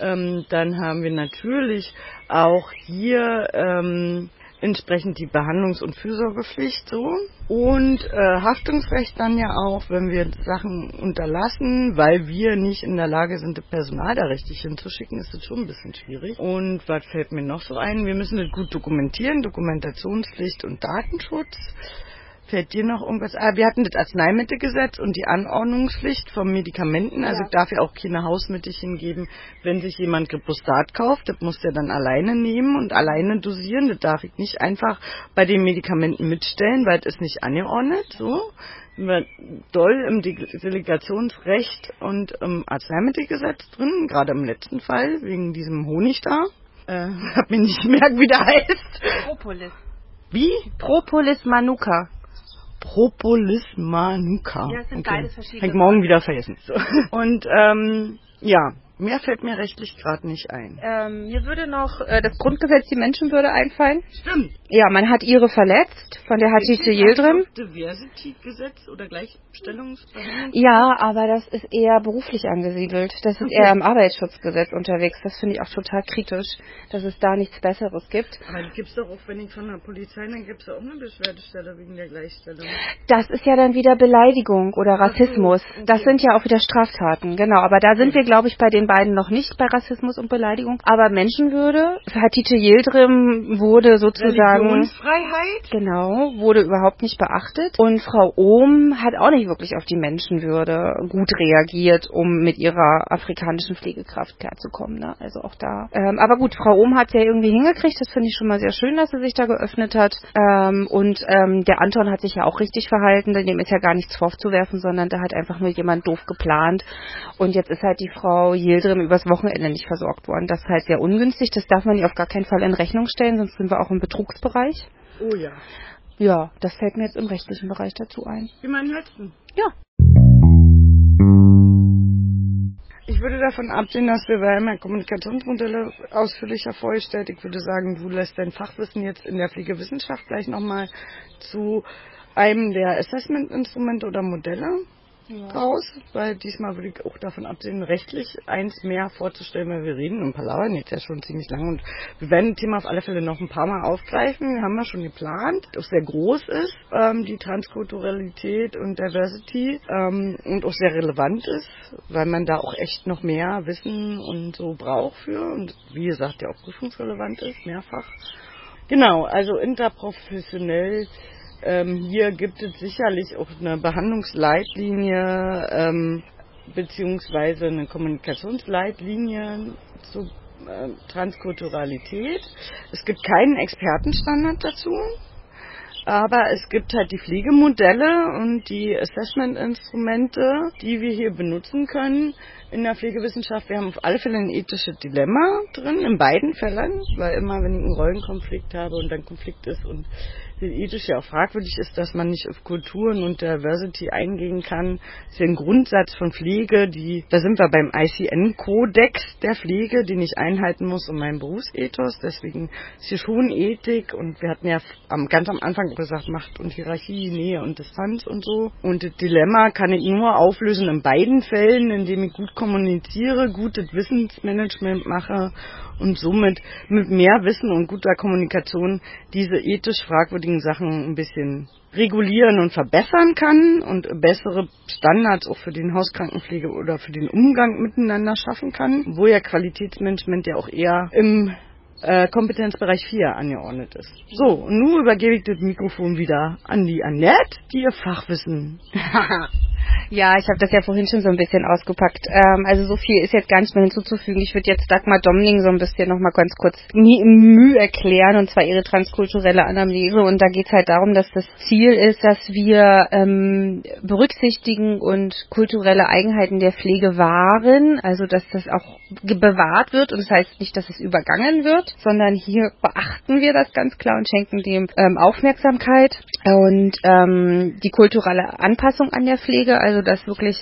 Ähm, dann haben wir natürlich auch hier ähm, entsprechend die Behandlungs- und Fürsorgepflicht so und äh, Haftungsrecht dann ja auch, wenn wir Sachen unterlassen, weil wir nicht in der Lage sind, das Personal da richtig hinzuschicken, ist das schon ein bisschen schwierig. Und was fällt mir noch so ein? Wir müssen das gut dokumentieren, Dokumentationspflicht und Datenschutz. Fällt dir noch irgendwas? Ah, wir hatten das Arzneimittelgesetz und die Anordnungspflicht von Medikamenten. Also ja. darf ja auch keine Hausmittelchen geben, wenn sich jemand Glyphosat kauft. Das muss der dann alleine nehmen und alleine dosieren. Das darf ich nicht einfach bei den Medikamenten mitstellen, weil es ist nicht angeordnet. So doll im Delegationsrecht und im Arzneimittelgesetz drin, gerade im letzten Fall, wegen diesem Honig da. Äh, hab mir nicht gemerkt, wie der heißt. Propolis. Wie? Propolis manuka. Propolis manuka. Ja, das sind okay. beides verschiedene. Hab ich morgen wieder vergessen. So. Und ähm, ja, Mehr fällt mir rechtlich gerade nicht ein. Ähm, mir würde noch äh, das Grundgesetz die Menschenwürde einfallen. Stimmt. Ja, man hat ihre verletzt von der Hatice Yildirim. Diversity-Gesetz oder Gleichstellungsverhandlung? Ja, aber das ist eher beruflich angesiedelt. Das ist eher im Arbeitsschutzgesetz unterwegs. Das finde ich auch total kritisch, dass es da nichts Besseres gibt. Aber die gibt es doch auch, wenn ich von der Polizei, dann gibt es auch eine Beschwerdestelle wegen der Gleichstellung. Das ist ja dann wieder Beleidigung oder Rassismus. Das sind ja auch wieder Straftaten, genau. Aber da sind wir, glaube ich, bei den beiden noch nicht bei Rassismus und Beleidigung. Aber Menschenwürde, Hatice Yildirim wurde sozusagen... Religionsfreiheit? Genau, wurde überhaupt nicht beachtet. Und Frau Ohm hat auch nicht wirklich auf die Menschenwürde gut reagiert, um mit ihrer afrikanischen Pflegekraft klarzukommen. Ne? Also auch da. Ähm, aber gut, Frau Ohm hat ja irgendwie hingekriegt. Das finde ich schon mal sehr schön, dass sie sich da geöffnet hat. Ähm, und ähm, der Anton hat sich ja auch richtig verhalten. Dem ist ja gar nichts vorzuwerfen, sondern da hat einfach nur jemand doof geplant. Und jetzt ist halt die Frau Yildirim Children übers Wochenende nicht versorgt worden. Das ist halt sehr ungünstig. Das darf man ihr auf gar keinen Fall in Rechnung stellen, sonst sind wir auch im Betrugsbereich. Oh ja. Ja, das fällt mir jetzt im rechtlichen Bereich dazu ein. Wie meinen letzten? Ja. Ich würde davon absehen, dass wir, haben ja Kommunikationsmodelle ausführlicher vorgestellt. Ich würde sagen, du lässt dein Fachwissen jetzt in der Pflegewissenschaft gleich nochmal zu einem der Assessment-Instrumente oder Modelle ja. raus, weil diesmal würde ich auch davon absehen, rechtlich eins mehr vorzustellen, weil wir reden und palavern jetzt ja schon ziemlich lange und wir werden das Thema auf alle Fälle noch ein paar Mal aufgreifen, haben wir schon geplant, das sehr groß ist, ähm, die Transkulturalität und Diversity ähm, und auch sehr relevant ist, weil man da auch echt noch mehr Wissen und so braucht für und wie gesagt, ja auch prüfungsrelevant ist, mehrfach. Genau, also interprofessionell ähm, hier gibt es sicherlich auch eine Behandlungsleitlinie ähm, beziehungsweise eine Kommunikationsleitlinie zu äh, Transkulturalität. Es gibt keinen Expertenstandard dazu. Aber es gibt halt die Pflegemodelle und die Assessment-Instrumente, die wir hier benutzen können in der Pflegewissenschaft. Wir haben auf alle Fälle ein ethisches Dilemma drin, in beiden Fällen, weil immer, wenn ich einen Rollenkonflikt habe und dann Konflikt ist und ethisch ja auch fragwürdig ist, dass man nicht auf Kulturen und Diversity eingehen kann. Das ist ja ein Grundsatz von Pflege, die, da sind wir beim ICN-Kodex der Pflege, den ich einhalten muss um meinen Berufsethos. Deswegen ist hier schon Ethik und wir hatten ja am, ganz am Anfang gesagt, Macht und Hierarchie, Nähe und Distanz und so. Und das Dilemma kann ich nur auflösen in beiden Fällen, indem ich gut kommuniziere, gutes Wissensmanagement mache und somit mit mehr Wissen und guter Kommunikation diese ethisch fragwürdigen Sachen ein bisschen regulieren und verbessern kann und bessere Standards auch für den Hauskrankenpflege oder für den Umgang miteinander schaffen kann, wo ja Qualitätsmanagement ja auch eher im äh, Kompetenzbereich 4 angeordnet ist. So, und nun übergebe ich das Mikrofon wieder an die Annette, die ihr Fachwissen Ja, ich habe das ja vorhin schon so ein bisschen ausgepackt. Ähm, also so viel ist jetzt gar nicht mehr hinzuzufügen. Ich würde jetzt Dagmar Domling so ein bisschen nochmal ganz kurz Mühe erklären, und zwar ihre transkulturelle Anamnese. Und da geht es halt darum, dass das Ziel ist, dass wir ähm, berücksichtigen und kulturelle Eigenheiten der Pflege wahren, also dass das auch bewahrt wird. Und das heißt nicht, dass es übergangen wird, sondern hier beachten wir das ganz klar und schenken dem ähm, Aufmerksamkeit. Und ähm, die kulturelle Anpassung an der Pflege, also dass wirklich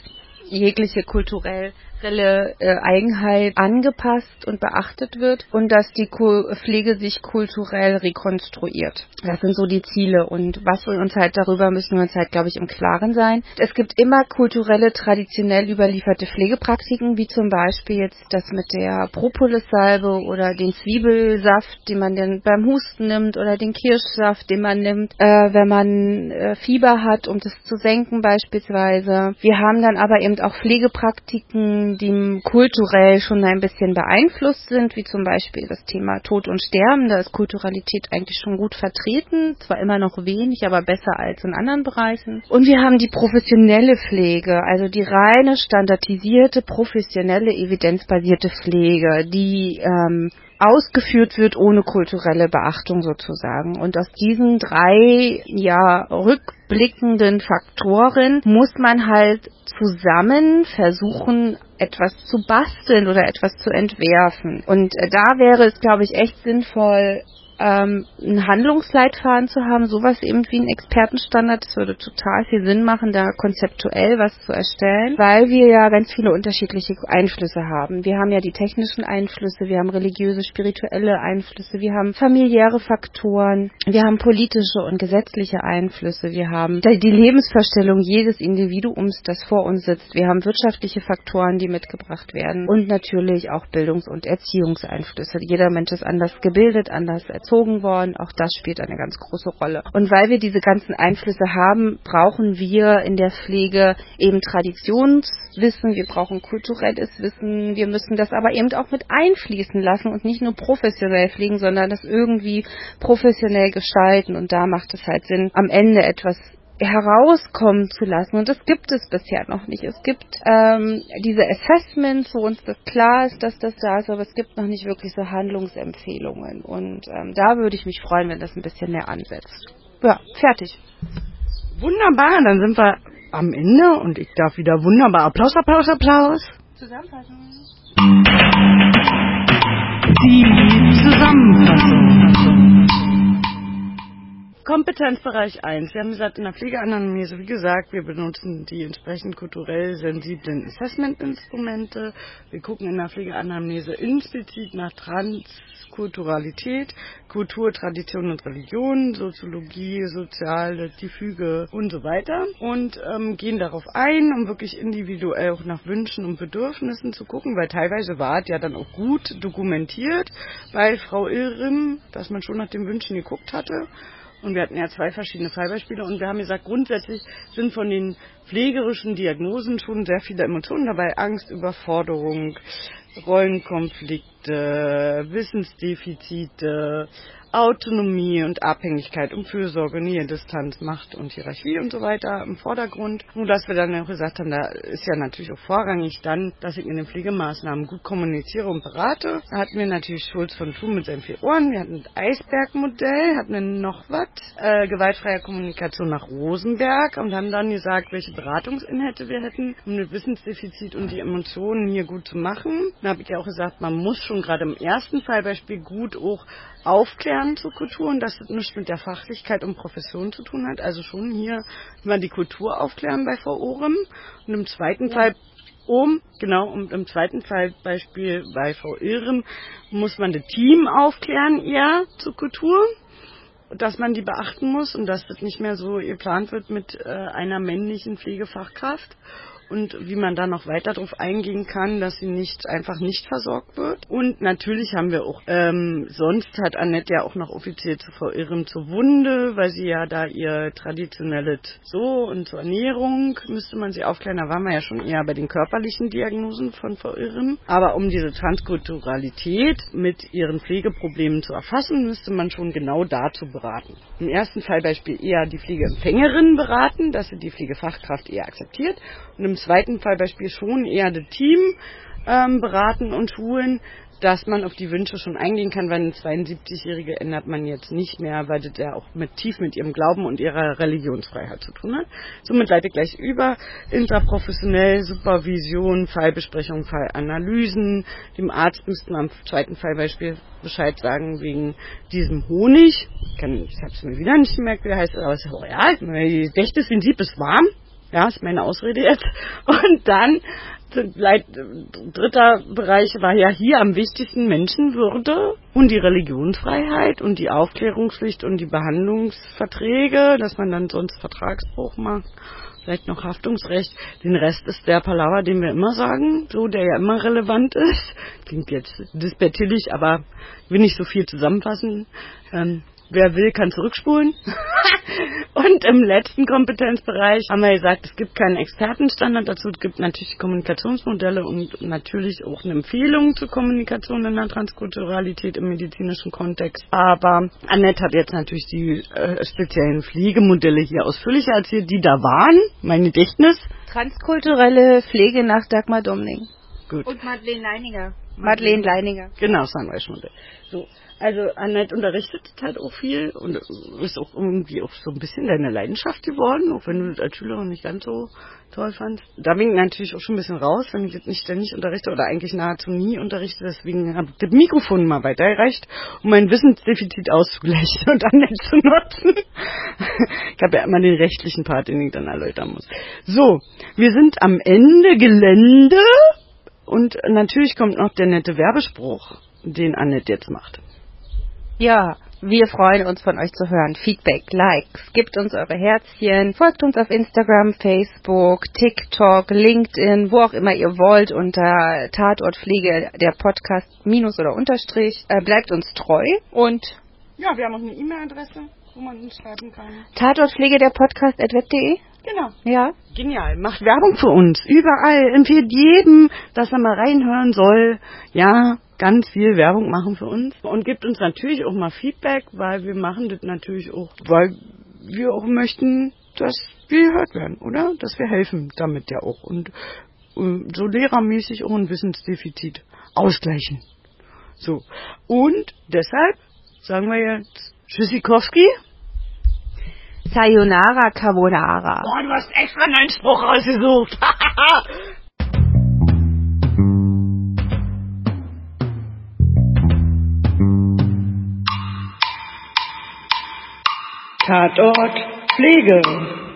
jegliche kulturell kulturelle äh, Eigenheit angepasst und beachtet wird und dass die Pflege sich kulturell rekonstruiert. Das sind so die Ziele und was wir uns halt darüber müssen wir uns halt, glaube ich, im Klaren sein. Es gibt immer kulturelle, traditionell überlieferte Pflegepraktiken, wie zum Beispiel jetzt das mit der Propolissalbe oder den Zwiebelsaft, den man dann beim Husten nimmt oder den Kirschsaft, den man nimmt, äh, wenn man äh, Fieber hat, um das zu senken beispielsweise. Wir haben dann aber eben auch Pflegepraktiken, die kulturell schon ein bisschen beeinflusst sind, wie zum Beispiel das Thema Tod und Sterben. Da ist Kulturalität eigentlich schon gut vertreten, zwar immer noch wenig, aber besser als in anderen Bereichen. Und wir haben die professionelle Pflege, also die reine standardisierte, professionelle, evidenzbasierte Pflege, die ähm, ausgeführt wird ohne kulturelle Beachtung sozusagen. Und aus diesen drei ja rückblickenden Faktoren muss man halt zusammen versuchen, etwas zu basteln oder etwas zu entwerfen. Und äh, da wäre es, glaube ich, echt sinnvoll, ähm, einen Handlungsleitfaden zu haben, sowas eben wie ein Expertenstandard, das würde total viel Sinn machen, da konzeptuell was zu erstellen, weil wir ja ganz viele unterschiedliche Einflüsse haben. Wir haben ja die technischen Einflüsse, wir haben religiöse, spirituelle Einflüsse, wir haben familiäre Faktoren, wir haben politische und gesetzliche Einflüsse, wir haben die Lebensverstellung jedes Individuums, das vor uns sitzt, wir haben wirtschaftliche Faktoren, die mitgebracht werden und natürlich auch Bildungs- und Erziehungseinflüsse. Jeder Mensch ist anders gebildet, anders erzogen erzogen worden. Auch das spielt eine ganz große Rolle. Und weil wir diese ganzen Einflüsse haben, brauchen wir in der Pflege eben Traditionswissen, wir brauchen kulturelles Wissen, wir müssen das aber eben auch mit einfließen lassen und nicht nur professionell pflegen, sondern das irgendwie professionell gestalten. Und da macht es halt Sinn, am Ende etwas herauskommen zu lassen. Und das gibt es bisher noch nicht. Es gibt ähm, diese Assessments, wo uns das klar ist, dass das da ist, aber es gibt noch nicht wirklich so Handlungsempfehlungen. Und ähm, da würde ich mich freuen, wenn das ein bisschen mehr ansetzt. Ja, fertig. Wunderbar, dann sind wir am Ende und ich darf wieder wunderbar Applaus, Applaus, Applaus. Zusammenfassung. Die Zusammenfassung. Kompetenzbereich 1. Wir haben gesagt, in der Pflegeanalyse, wie gesagt, wir benutzen die entsprechend kulturell sensiblen Assessment-Instrumente. Wir gucken in der Pflegeanamnese implizit nach Transkulturalität, Kultur, Tradition und Religion, Soziologie, Soziale, die Füge und so weiter und ähm, gehen darauf ein, um wirklich individuell auch nach Wünschen und Bedürfnissen zu gucken, weil teilweise war es ja dann auch gut dokumentiert bei Frau Irrim, dass man schon nach den Wünschen geguckt hatte. Und wir hatten ja zwei verschiedene Fallbeispiele und wir haben gesagt, grundsätzlich sind von den pflegerischen Diagnosen schon sehr viele Emotionen dabei. Angst, Überforderung, Rollenkonflikte, Wissensdefizite, Autonomie und Abhängigkeit um Fürsorge, Nähe, Distanz, Macht und Hierarchie und so weiter im Vordergrund. Nur dass wir dann auch gesagt haben, da ist ja natürlich auch vorrangig dann, dass ich in den Pflegemaßnahmen gut kommuniziere und berate. Da hatten wir natürlich Schulz von Thun mit seinen vier Ohren, wir hatten das Eisbergmodell, hatten wir noch was, äh, gewaltfreie Kommunikation nach Rosenberg und haben dann gesagt, welche Beratungsinhalte wir hätten, um das Wissensdefizit und die Emotionen hier gut zu machen. Da habe ich ja auch gesagt, man muss schon gerade im ersten Fallbeispiel gut auch aufklären zur Kultur und dass das nichts mit der Fachlichkeit und Profession zu tun hat. Also schon hier mal die Kultur aufklären bei Frau Orem. Und im zweiten ja. Fall um, genau, und im zweiten Fall Beispiel bei Frau Irem muss man das Team aufklären, eher zur Kultur, dass man die beachten muss und dass das nicht mehr so geplant wird mit äh, einer männlichen Pflegefachkraft. Und wie man da noch weiter darauf eingehen kann, dass sie nicht einfach nicht versorgt wird. Und natürlich haben wir auch, ähm, sonst hat Annette ja auch noch offiziell zu verirren zur Wunde, weil sie ja da ihr traditionelles so und zur Ernährung müsste man sie aufklären. Da waren wir ja schon eher bei den körperlichen Diagnosen von verirren. Aber um diese Transkulturalität mit ihren Pflegeproblemen zu erfassen, müsste man schon genau dazu beraten. Im ersten Fallbeispiel eher die Pflegeempfängerin beraten, dass sie die Pflegefachkraft eher akzeptiert. Und im zweiten Fallbeispiel schon eher das Team ähm, beraten und schulen, dass man auf die Wünsche schon eingehen kann, weil eine 72-Jährige ändert man jetzt nicht mehr, weil das ja auch mit tief mit ihrem Glauben und ihrer Religionsfreiheit zu tun hat. Somit leite ich gleich über intraprofessionell Supervision, Fallbesprechung, Fallanalysen. Dem Arzt müssten wir am zweiten Fallbeispiel Bescheid sagen wegen diesem Honig. Ich, ich habe es mir wieder nicht gemerkt, wie heißt, aber es ist royal. Dächtes Prinzip ist warm. Ja, ist meine Ausrede jetzt. Und dann dritter Bereich war ja hier am wichtigsten Menschenwürde und die Religionsfreiheit und die Aufklärungspflicht und die Behandlungsverträge, dass man dann sonst Vertragsbruch macht. Vielleicht noch Haftungsrecht. Den Rest ist der Palaver, den wir immer sagen, so, der ja immer relevant ist. Klingt jetzt dispertillig, aber will nicht so viel zusammenfassen. Ähm, Wer will, kann zurückspulen. und im letzten Kompetenzbereich haben wir gesagt, es gibt keinen Expertenstandard dazu. Es gibt natürlich Kommunikationsmodelle und natürlich auch eine Empfehlung zur Kommunikation in der Transkulturalität im medizinischen Kontext. Aber Annette hat jetzt natürlich die äh, speziellen Pflegemodelle hier ausführlicher erzählt, die da waren. Mein Gedächtnis. Transkulturelle Pflege nach Dagmar Domning. Gut. Und Madeleine Leininger. Madeleine Leininger. Genau, Sunrise-Modell. So. Also Annette unterrichtet halt auch viel und ist auch irgendwie auch so ein bisschen deine Leidenschaft geworden, auch wenn du das als Schülerin nicht ganz so toll fandst. Da bin ich natürlich auch schon ein bisschen raus, wenn ich jetzt nicht ständig unterrichte oder eigentlich nahezu nie unterrichte. Deswegen habe ich das Mikrofon mal weitergereicht, um mein Wissensdefizit auszugleichen und Annette zu nutzen. ich habe ja immer den rechtlichen Part, den ich dann erläutern muss. So, wir sind am Ende Gelände und natürlich kommt noch der nette Werbespruch, den Annette jetzt macht. Ja, wir freuen uns von euch zu hören. Feedback, Likes, gebt uns eure Herzchen, folgt uns auf Instagram, Facebook, TikTok, LinkedIn, wo auch immer ihr wollt, unter Tatortpflege der Podcast minus oder Unterstrich. Äh, bleibt uns treu und ja, wir haben auch eine E-Mail-Adresse, wo man uns schreiben kann. Tatortpflege der Podcast at web.de. Genau. Ja. Genial. Macht Werbung für uns. Überall. Empfiehlt jedem, dass er mal reinhören soll. Ja, ganz viel Werbung machen für uns und gibt uns natürlich auch mal Feedback, weil wir machen das natürlich auch, weil wir auch möchten, dass wir gehört werden, oder? Dass wir helfen damit ja auch und äh, so lehrermäßig auch ein Wissensdefizit ausgleichen. So. Und deshalb sagen wir jetzt Tschüssikowski. Sayonara Carbonara. Boah, du hast extra einen Spruch rausgesucht. Tatort Pflege.